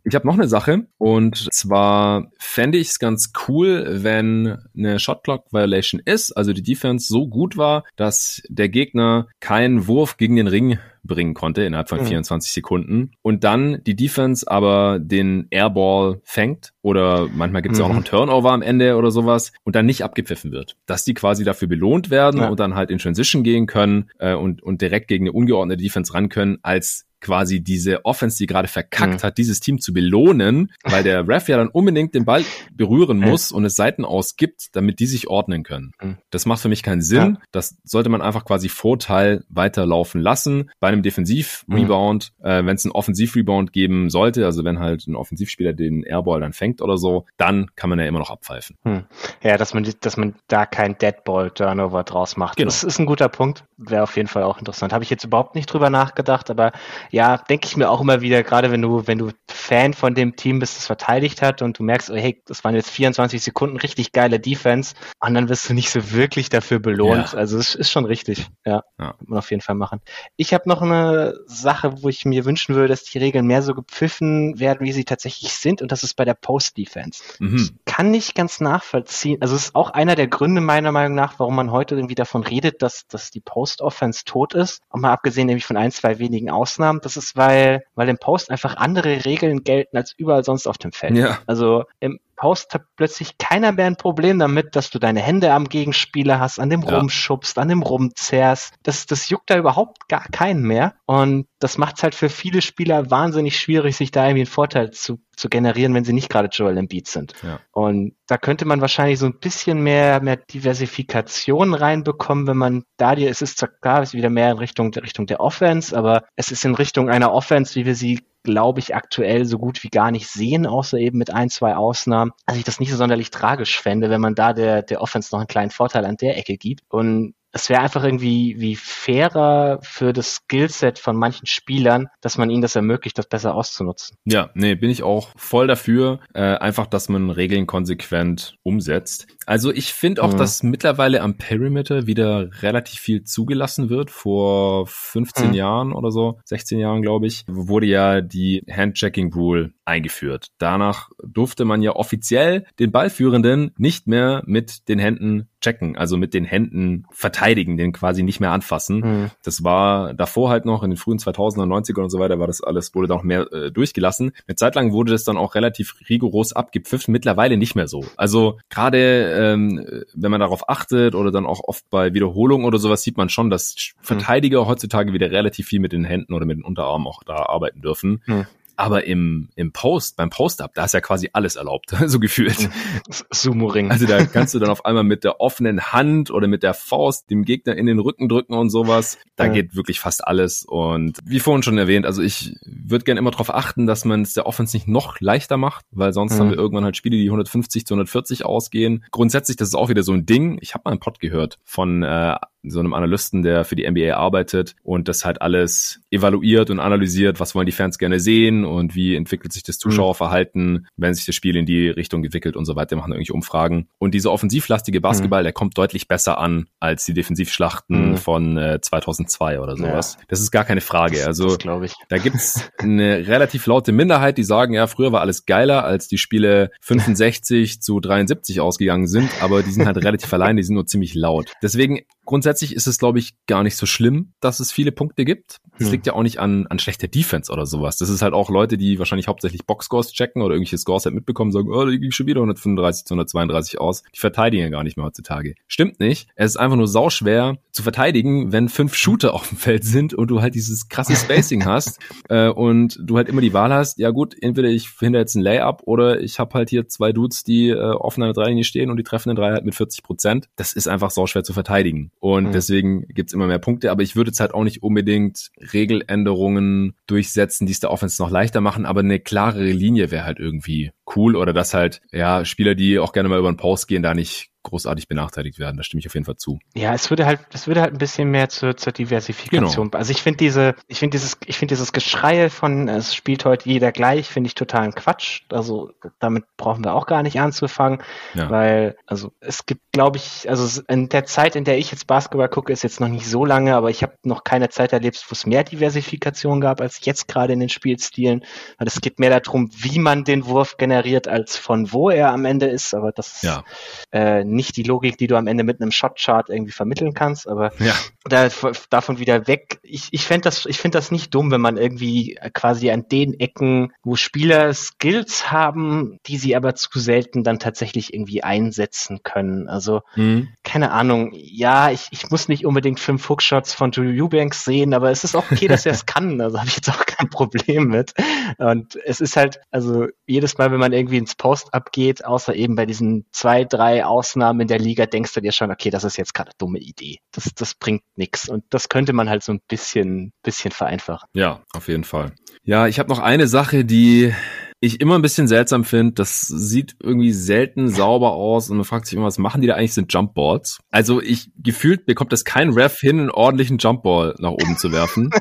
Ich habe noch eine Sache und zwar fände ich es ganz cool, wenn eine Shotclock Violation ist, also die Defense so gut war, dass der Gegner keinen Wurf gegen den Ring bringen konnte innerhalb von mhm. 24 Sekunden und dann die Defense aber den Airball fängt oder manchmal gibt es mhm. ja auch noch einen Turnover am Ende oder sowas und dann nicht abgepfiffen wird. Dass die quasi dafür belohnt werden ja. und dann halt in Transition gehen können äh, und, und direkt gegen eine ungeordnete Defense ran können, als quasi diese Offense, die gerade verkackt mhm. hat, dieses Team zu belohnen, weil der Ref ja dann unbedingt den Ball berühren muss und es Seiten ausgibt, damit die sich ordnen können. Mhm. Das macht für mich keinen Sinn. Ja. Das sollte man einfach quasi Vorteil weiterlaufen lassen. Bei einem Defensiv-Rebound, mhm. äh, wenn es einen Offensiv-Rebound geben sollte, also wenn halt ein Offensivspieler den Airball dann fängt oder so, dann kann man ja immer noch abpfeifen. Mhm. Ja, dass man, dass man da kein Deadball-Turnover draus macht. Genau. Das ist ein guter Punkt. Wäre auf jeden Fall auch interessant. Habe ich jetzt überhaupt nicht drüber nachgedacht, aber ja, denke ich mir auch immer wieder, gerade wenn du, wenn du Fan von dem Team bist, das verteidigt hat und du merkst, oh, hey, das waren jetzt 24 Sekunden richtig geile Defense und dann wirst du nicht so wirklich dafür belohnt. Ja. Also es ist schon richtig. Ja, ja. man auf jeden Fall machen. Ich habe noch eine Sache, wo ich mir wünschen würde, dass die Regeln mehr so gepfiffen werden, wie sie tatsächlich sind und das ist bei der Post-Defense. Mhm. Ich kann nicht ganz nachvollziehen. Also es ist auch einer der Gründe meiner Meinung nach, warum man heute irgendwie davon redet, dass, dass die Post-Offense tot ist. Und mal abgesehen nämlich von ein, zwei wenigen Ausnahmen das ist, weil, weil im Post einfach andere Regeln gelten als überall sonst auf dem Feld. Ja. Also im Post hat plötzlich keiner mehr ein Problem damit, dass du deine Hände am Gegenspieler hast, an dem ja. rumschubst, an dem rumzerrst. Das, das juckt da überhaupt gar keinen mehr. Und das macht es halt für viele Spieler wahnsinnig schwierig, sich da irgendwie einen Vorteil zu, zu generieren, wenn sie nicht gerade Joel Embiid sind. Ja. Und da könnte man wahrscheinlich so ein bisschen mehr, mehr Diversifikation reinbekommen, wenn man da dir, es ist zwar klar, es ist wieder mehr in Richtung, Richtung der Offense, aber es ist in Richtung einer Offense, wie wir sie glaube ich, aktuell so gut wie gar nicht sehen, außer eben mit ein, zwei Ausnahmen. Also ich das nicht so sonderlich tragisch fände, wenn man da der, der Offense noch einen kleinen Vorteil an der Ecke gibt. Und es wäre einfach irgendwie wie fairer für das Skillset von manchen Spielern, dass man ihnen das ermöglicht, das besser auszunutzen. Ja, nee, bin ich auch voll dafür. Äh, einfach, dass man Regeln konsequent umsetzt. Also ich finde auch, mhm. dass mittlerweile am Perimeter wieder relativ viel zugelassen wird. Vor 15 mhm. Jahren oder so, 16 Jahren glaube ich, wurde ja die Handchecking Rule eingeführt. Danach durfte man ja offiziell den Ballführenden nicht mehr mit den Händen checken, also mit den Händen verteidigen, den quasi nicht mehr anfassen. Mhm. Das war davor halt noch in den frühen 2000er, 90er und so weiter, war das alles, wurde da noch mehr äh, durchgelassen. Eine Zeit lang wurde das dann auch relativ rigoros abgepfiffen, mittlerweile nicht mehr so. Also gerade ähm, wenn man darauf achtet oder dann auch oft bei Wiederholungen oder sowas sieht man schon, dass mhm. Verteidiger mhm. heutzutage wieder relativ viel mit den Händen oder mit den Unterarmen auch da arbeiten dürfen. Mhm. Aber im, im Post, beim Post-Up, da ist ja quasi alles erlaubt, <laughs> so gefühlt. Sumo-Ring. Also da <laughs> kannst du dann auf einmal mit der offenen Hand oder mit der Faust dem Gegner in den Rücken drücken und sowas. Da ja. geht wirklich fast alles. Und wie vorhin schon erwähnt, also ich würde gerne immer darauf achten, dass man es der Offense nicht noch leichter macht, weil sonst mhm. haben wir irgendwann halt Spiele, die 150 zu 140 ausgehen. Grundsätzlich, das ist auch wieder so ein Ding. Ich habe mal einen Pod gehört von äh, so einem Analysten, der für die NBA arbeitet und das halt alles evaluiert und analysiert, was wollen die Fans gerne sehen und wie entwickelt sich das mhm. Zuschauerverhalten, wenn sich das Spiel in die Richtung entwickelt und so weiter, machen irgendwelche Umfragen. Und dieser offensivlastige Basketball, mhm. der kommt deutlich besser an als die Defensivschlachten mhm. von äh, 2002 oder sowas. Ja. Das ist gar keine Frage. Das, also das da gibt's <laughs> eine relativ laute Minderheit, die sagen, ja, früher war alles geiler, als die Spiele 65 zu 73 ausgegangen sind, aber die sind halt <laughs> relativ allein, die sind nur ziemlich laut. Deswegen grundsätzlich ist es, glaube ich, gar nicht so schlimm, dass es viele Punkte gibt. Das Hm. liegt ja auch nicht an, an schlechter Defense oder sowas. Das ist halt auch Leute, die wahrscheinlich hauptsächlich Boxscores checken oder irgendwelche Scores halt mitbekommen, sagen, oh, da ging schon wieder 135 zu 132 aus. Die verteidigen ja gar nicht mehr heutzutage. Stimmt nicht. Es ist einfach nur sauschwer zu verteidigen, wenn fünf Shooter <laughs> auf dem Feld sind und du halt dieses krasse Spacing <laughs> hast äh, und du halt immer die Wahl hast, ja gut, entweder ich verhindere jetzt ein Layup oder ich habe halt hier zwei Dudes, die äh, offen an der Dreilinie stehen und die treffen den Dreier halt mit 40 Prozent. Das ist einfach sauschwer zu verteidigen. Und Mhm. deswegen gibt's immer mehr Punkte. Aber ich würde jetzt halt auch nicht unbedingt Regeländerungen durchsetzen, die es der Offense noch leichter machen. Aber eine klarere Linie wäre halt irgendwie cool. Oder dass halt, ja, Spieler, die auch gerne mal über den Post gehen, da nicht großartig benachteiligt werden. Da stimme ich auf jeden Fall zu. Ja, es würde halt, es würde halt ein bisschen mehr zur, zur Diversifikation. Genau. Also ich finde diese, ich finde dieses, ich finde dieses Geschreie von es spielt heute jeder gleich, finde ich totalen Quatsch. Also damit brauchen wir auch gar nicht anzufangen, Ja. weil also es gibt, glaube ich, also in der Zeit, in der ich jetzt Basketball gucke, ist jetzt noch nicht so lange, aber ich habe noch keine Zeit erlebt, wo es mehr Diversifikation gab als jetzt gerade in den Spielstilen. Weil es geht mehr darum, wie man den Wurf generiert, als von wo er am Ende ist. Aber das ist Ja. äh, nicht die Logik, die du am Ende mit einem Shotchart irgendwie vermitteln kannst, aber Ja. da, davon wieder weg. Ich, ich fände das, ich finde das nicht dumm, wenn man irgendwie quasi an den Ecken, wo Spieler Skills haben, die sie aber zu selten dann tatsächlich irgendwie einsetzen können. Also Mhm. keine Ahnung. Ja, ich, ich muss nicht unbedingt fünf Hookshots von Drew Eubanks sehen, aber es ist auch okay, dass er es <laughs> kann. Also habe ich jetzt auch kein Problem mit. Und es ist halt, also jedes Mal, wenn man irgendwie ins Post abgeht, außer eben bei diesen zwei, drei Ausnahmen in der Liga, denkst du dir schon, okay, das ist jetzt gerade eine dumme Idee. Das, das bringt nichts. Und das könnte man halt so ein bisschen, bisschen vereinfachen. Ja, auf jeden Fall. Ja, ich habe noch eine Sache, die ich immer ein bisschen seltsam finde. Das sieht irgendwie selten sauber aus und man fragt sich immer, was machen die da eigentlich? Sind Jumpballs. Also ich gefühlt bekommt das kein Ref hin, einen ordentlichen Jumpball nach oben zu werfen. <laughs>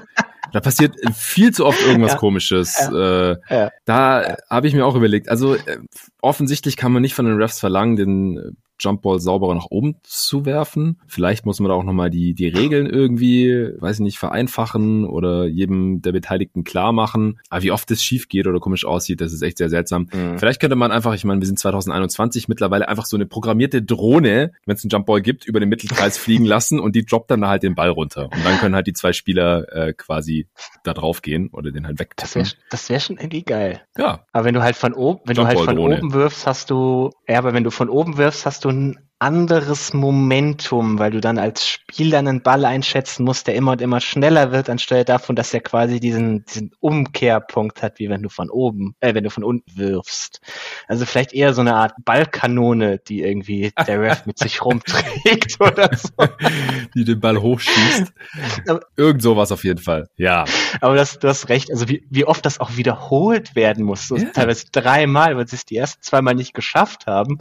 Da passiert viel zu oft irgendwas Ja. Komisches. Äh, Ja. da habe ich mir auch überlegt. Also äh, offensichtlich kann man nicht von den Refs verlangen, den Jumpball sauberer nach oben zu werfen. Vielleicht muss man da auch nochmal die, die Regeln irgendwie, weiß ich nicht, vereinfachen oder jedem der Beteiligten klar machen. Aber wie oft das schief geht oder komisch aussieht, das ist echt sehr seltsam. Mhm. Vielleicht könnte man einfach, ich meine, wir sind 2021, mittlerweile einfach so eine programmierte Drohne, wenn es einen Jumpball gibt, über den Mittelkreis <laughs> fliegen lassen und die droppt dann halt den Ball runter. Und dann können halt die zwei Spieler äh, quasi da drauf gehen oder den halt Das wäre wegtippen. das wär schon irgendwie geil. Ja, Aber wenn du halt von oben, wenn du halt von oben wirfst, hast du, ja, aber wenn du von oben wirfst, hast du ein anderes Momentum, weil du dann als Spieler einen Ball einschätzen musst, der immer und immer schneller wird, anstelle davon, dass er quasi diesen, diesen Umkehrpunkt hat, wie wenn du von oben, äh, wenn du von unten wirfst. Also vielleicht eher so eine Art Ballkanone, die irgendwie der Ref mit sich rumträgt <laughs> oder so. die den Ball hochschießt. Irgend sowas auf jeden Fall. Ja. Aber das, du hast recht, also wie, wie oft das auch wiederholt werden muss, so Ja. teilweise dreimal, weil sie es die ersten zweimal nicht geschafft haben.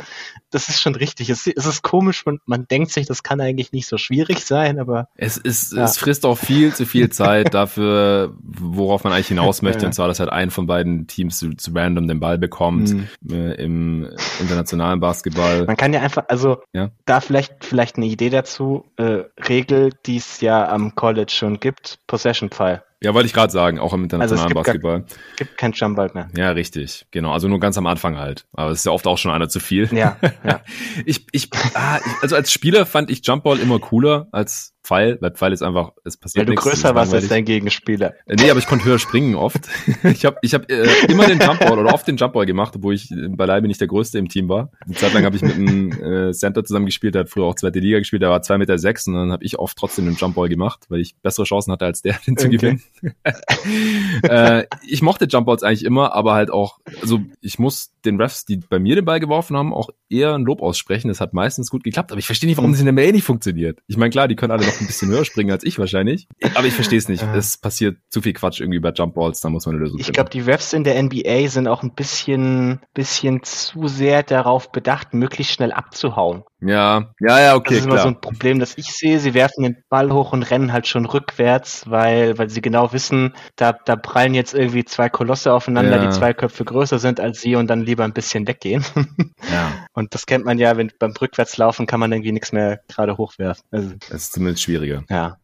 Das ist schon richtig. Es, es ist komisch, man, man denkt sich, das kann eigentlich nicht so schwierig sein, aber Es ist, Ja. es frisst auch viel zu viel Zeit dafür, worauf man eigentlich hinaus <laughs> möchte. Und zwar, dass halt ein von beiden Teams zu, zu random den Ball bekommt Mhm. äh, im internationalen Basketball. man kann ja einfach, also Ja. da vielleicht vielleicht eine Idee dazu, äh, Regel, die es ja am College schon gibt, Possession Pfeil. Ja, wollte ich gerade sagen, auch im Also es internationalen gibt gar- Basketball. Gibt kein Jumpball mehr. Ja, richtig. Genau. Also nur ganz am Anfang halt. Aber es ist ja oft auch schon einer zu viel. Ja, ja. <laughs> Ich, ich, ah, ich, also als Spieler fand ich Jumpball immer cooler als Pfeil, weil Pfeil ist einfach, es passiert Weil du nichts, größer warst als dein Gegenspieler. Äh, Nee, aber ich konnte höher springen oft. <laughs> Ich habe ich hab, äh, immer den Jumpball oder oft den Jumpball gemacht, obwohl ich äh, beileibe nicht der Größte im Team war. Eine Zeit lang habe ich mit einem äh, Center zusammen gespielt, der hat früher auch zweite Liga gespielt, der war zwei Meter sechs und dann habe ich oft trotzdem den Jumpball gemacht, weil ich bessere Chancen hatte als der, <laughs> den zu Okay. gewinnen. <laughs> äh, ich mochte Jumpballs eigentlich immer, aber halt auch, also ich muss den Refs, die bei mir den Ball geworfen haben, auch eher ein Lob aussprechen. Das hat meistens gut geklappt, aber ich verstehe nicht, warum das in der Mail nicht funktioniert. Ich meine, klar, die können alle noch ein bisschen höher springen als ich wahrscheinlich, aber ich verstehe es nicht. Es passiert zu viel Quatsch irgendwie bei Jumpballs, da muss man eine Lösung Ich finden. glaube, die Refs in der NBA sind auch ein bisschen, bisschen zu sehr darauf bedacht, möglichst schnell abzuhauen. Ja, ja, ja, okay, das ist immer klar. so ein Problem, das ich sehe. Sie werfen den Ball hoch und rennen halt schon rückwärts, weil, weil sie genau wissen, da, da prallen jetzt irgendwie zwei Kolosse aufeinander, Ja. die zwei Köpfe größer sind als sie und dann lieber ein bisschen weggehen. <laughs> ja, und das kennt man ja, wenn beim Rückwärtslaufen kann man irgendwie nichts mehr gerade hochwerfen. Also, das ist zumindest schwieriger. ja.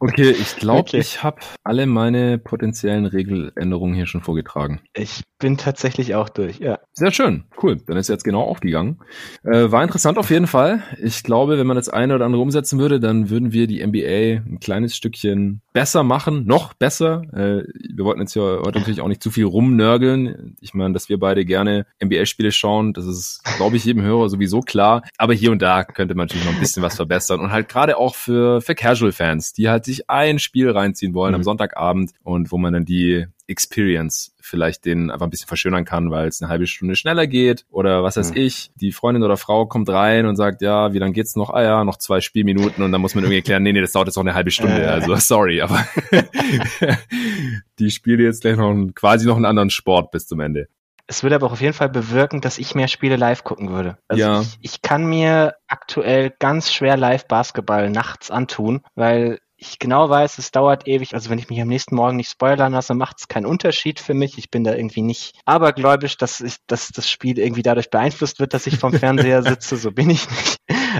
Okay, ich glaube, Okay. ich habe alle meine potenziellen Regeländerungen hier schon vorgetragen. Ich bin tatsächlich auch durch, ja. Sehr schön, cool. Dann ist jetzt genau aufgegangen. Äh, war interessant auf jeden Fall. Ich glaube, wenn man das eine oder andere umsetzen würde, dann würden wir die NBA ein kleines Stückchen besser machen, noch besser. Äh, wir wollten jetzt ja heute natürlich auch nicht zu viel rumnörgeln. Ich meine, dass wir beide gerne NBA-Spiele schauen, das ist, glaube ich, jedem Hörer sowieso klar. Aber hier und da könnte man natürlich noch ein bisschen was verbessern und halt gerade auch für, für Casual-Fans, die halt sich ein Spiel reinziehen wollen am Mhm. Sonntagabend und wo man dann die Experience vielleicht den einfach ein bisschen verschönern kann, weil es eine halbe Stunde schneller geht oder was weiß Mhm. ich. Die Freundin oder Frau kommt rein und sagt, ja, wie lange geht's noch? Ah ja, noch zwei Spielminuten und dann muss man irgendwie erklären, nee, nee, das dauert jetzt noch eine halbe Stunde. Also sorry, aber <laughs> die spiele jetzt gleich noch quasi noch einen anderen Sport bis zum Ende. Es würde aber auch auf jeden Fall bewirken, dass ich mehr Spiele live gucken würde. Also Ja. ich, ich kann mir aktuell ganz schwer live Basketball nachts antun, weil ich genau weiß, es dauert ewig. Also wenn ich mich am nächsten Morgen nicht spoilern lasse, macht es keinen Unterschied für mich. Ich bin da irgendwie nicht abergläubisch, dass, ich, dass das Spiel irgendwie dadurch beeinflusst wird, dass ich vom Fernseher <laughs> sitze. So bin ich nicht.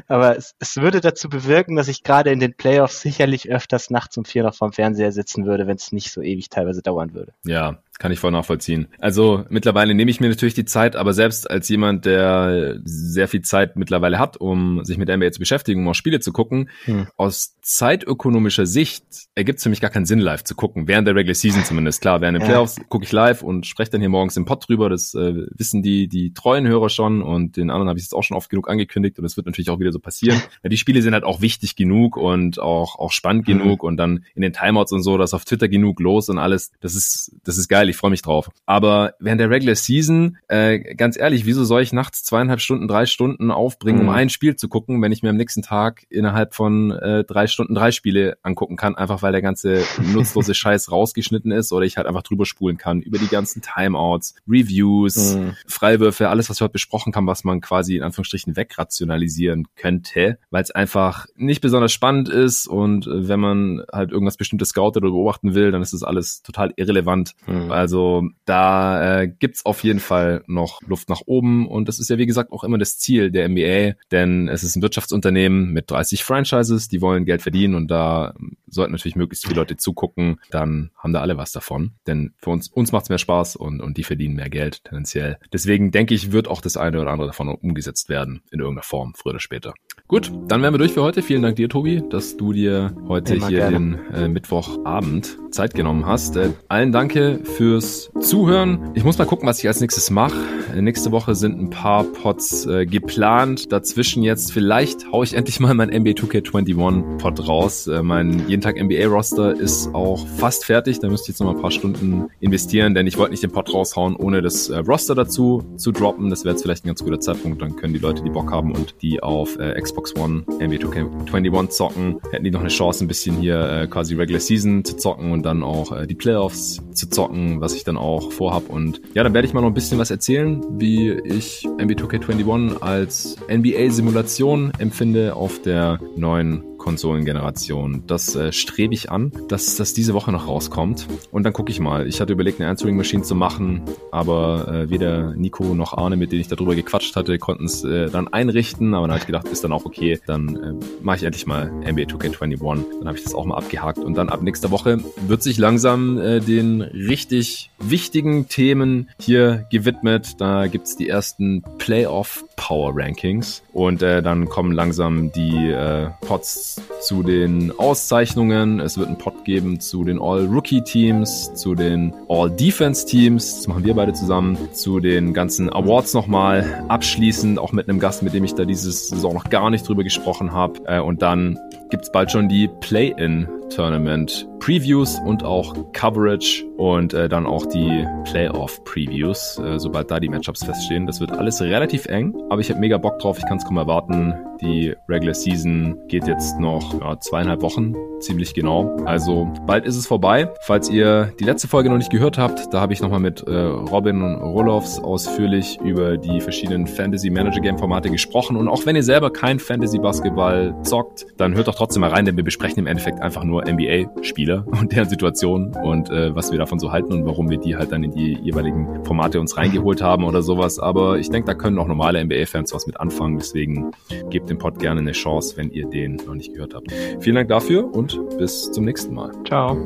Aber es, es würde dazu bewirken, dass ich gerade in den Playoffs sicherlich öfters nachts um vier noch vom Fernseher sitzen würde, wenn es nicht so ewig teilweise dauern würde. Ja, kann ich voll nachvollziehen. Also mittlerweile nehme ich mir natürlich die Zeit, aber selbst als jemand, der sehr viel Zeit mittlerweile hat, um sich mit NBA zu beschäftigen, um auch Spiele zu gucken, Hm. aus zeitökonomischer Sicht ergibt es für mich gar keinen Sinn, live zu gucken. Während der Regular Season zumindest. Klar, während den Ja. Playoffs gucke ich live und spreche dann hier morgens im Pod drüber. Das äh, wissen die, die treuen Hörer schon und den anderen habe ich jetzt auch schon oft genug angekündigt und es wird natürlich auch wieder so passieren. <laughs> Ja, die Spiele sind halt auch wichtig genug und auch, auch spannend Mhm. genug und dann in den Timeouts und so, das auf Twitter genug los und alles. Das ist, das ist geil, ich freue mich drauf. Aber während der Regular Season, äh, ganz ehrlich, wieso soll ich nachts zweieinhalb Stunden, drei Stunden aufbringen, um Mhm. ein Spiel zu gucken, wenn ich mir am nächsten Tag innerhalb von äh, drei Stunden drei Spiele angucken kann, einfach weil der ganze nutzlose <laughs> Scheiß rausgeschnitten ist oder ich halt einfach drüber spulen kann über die ganzen Timeouts, Reviews, Mhm. Freiwürfe, alles, was wir heute besprochen haben, was man quasi in Anführungsstrichen wegrationalisieren könnte, weil es einfach nicht besonders spannend ist und äh, wenn man halt irgendwas bestimmtes scoutet oder beobachten will, dann ist das alles total irrelevant. Mhm. Also da äh, gibt's auf jeden Fall noch Luft nach oben und das ist ja wie gesagt auch immer das Ziel der NBA, denn es ist ein Wirtschaftsunternehmen mit 30 Franchises, die wollen Geld verdienen und da sollten natürlich möglichst viele Leute zugucken, dann haben da alle was davon, denn für uns uns macht's mehr Spaß und und die verdienen mehr Geld tendenziell. Deswegen denke ich, wird auch das eine oder andere davon umgesetzt werden in irgendeiner Form früher oder später. Gut, dann wären wir durch für heute. Vielen Dank dir, Tobi, dass du dir heute Immer hier gerne. den äh, Mittwochabend Zeit genommen hast. Äh, allen danke fürs Zuhören. Ich muss mal gucken, was ich als nächstes mache. Nächste Woche sind ein paar Pods äh, geplant. Dazwischen jetzt vielleicht hau ich endlich mal mein NBA 2K21 Pod raus. Äh, mein jeden Tag NBA Roster ist auch fast fertig. Da müsste ich jetzt noch mal ein paar Stunden investieren, denn ich wollte nicht den Pod raushauen, ohne das äh, Roster dazu zu droppen. Das wäre jetzt vielleicht ein ganz guter Zeitpunkt. Dann können die Leute, die Bock haben und die auf äh, Xbox One NBA 2K21 zocken, hätten die noch eine Chance, ein bisschen hier äh, quasi Regular Season zu zocken und dann auch äh, die Playoffs zu zocken, was ich dann auch vorhab. Und ja, dann werde ich mal noch ein bisschen was erzählen, wie ich NBA 2K21 als NBA-Simulation empfinde auf der neuen Konsolengeneration. Das äh, strebe ich an, dass das diese Woche noch rauskommt. Und dann gucke ich mal. Ich hatte überlegt, eine Answering Machine zu machen, aber äh, weder Nico noch Arne, mit denen ich darüber gequatscht hatte, konnten es äh, dann einrichten. Aber dann habe ich gedacht, ist dann auch okay. Dann äh, mache ich endlich mal NBA 2K21. Dann habe ich das auch mal abgehakt. Und dann ab nächster Woche wird sich langsam äh, den richtig wichtigen Themen hier gewidmet. Da gibt's die ersten Playoff Power Rankings. Und äh, dann kommen langsam die äh, Pots zu den Auszeichnungen. Es wird einen Pot geben zu den All-Rookie-Teams, zu den All-Defense-Teams. Das machen wir beide zusammen. Zu den ganzen Awards nochmal abschließend, auch mit einem Gast, mit dem ich da dieses Saison noch gar nicht drüber gesprochen habe. Äh, und dann gibt's bald schon die Play-In Tournament Previews und auch Coverage und äh, dann auch die Playoff Previews, äh, sobald da die Matchups feststehen. Das wird alles relativ eng, aber ich habe mega Bock drauf. Ich kann es kaum erwarten. Die Regular Season geht jetzt noch ja, zweieinhalb Wochen, ziemlich genau. Also bald ist es vorbei. Falls ihr die letzte Folge noch nicht gehört habt, da habe ich nochmal mit äh, Robin und Rolofs ausführlich über die verschiedenen Fantasy Manager Game Formate gesprochen. Und auch wenn ihr selber kein Fantasy Basketball zockt, dann hört doch trotzdem mal rein, denn wir besprechen im Endeffekt einfach nur NBA-Spieler und deren Situation und äh, was wir davon davon so halten und warum wir die halt dann in die jeweiligen Formate uns reingeholt haben oder sowas. Aber ich denke, da können auch normale NBA-Fans was mit anfangen. Deswegen gebt dem Pod gerne eine Chance, wenn ihr den noch nicht gehört habt. Vielen Dank dafür und bis zum nächsten Mal. Ciao.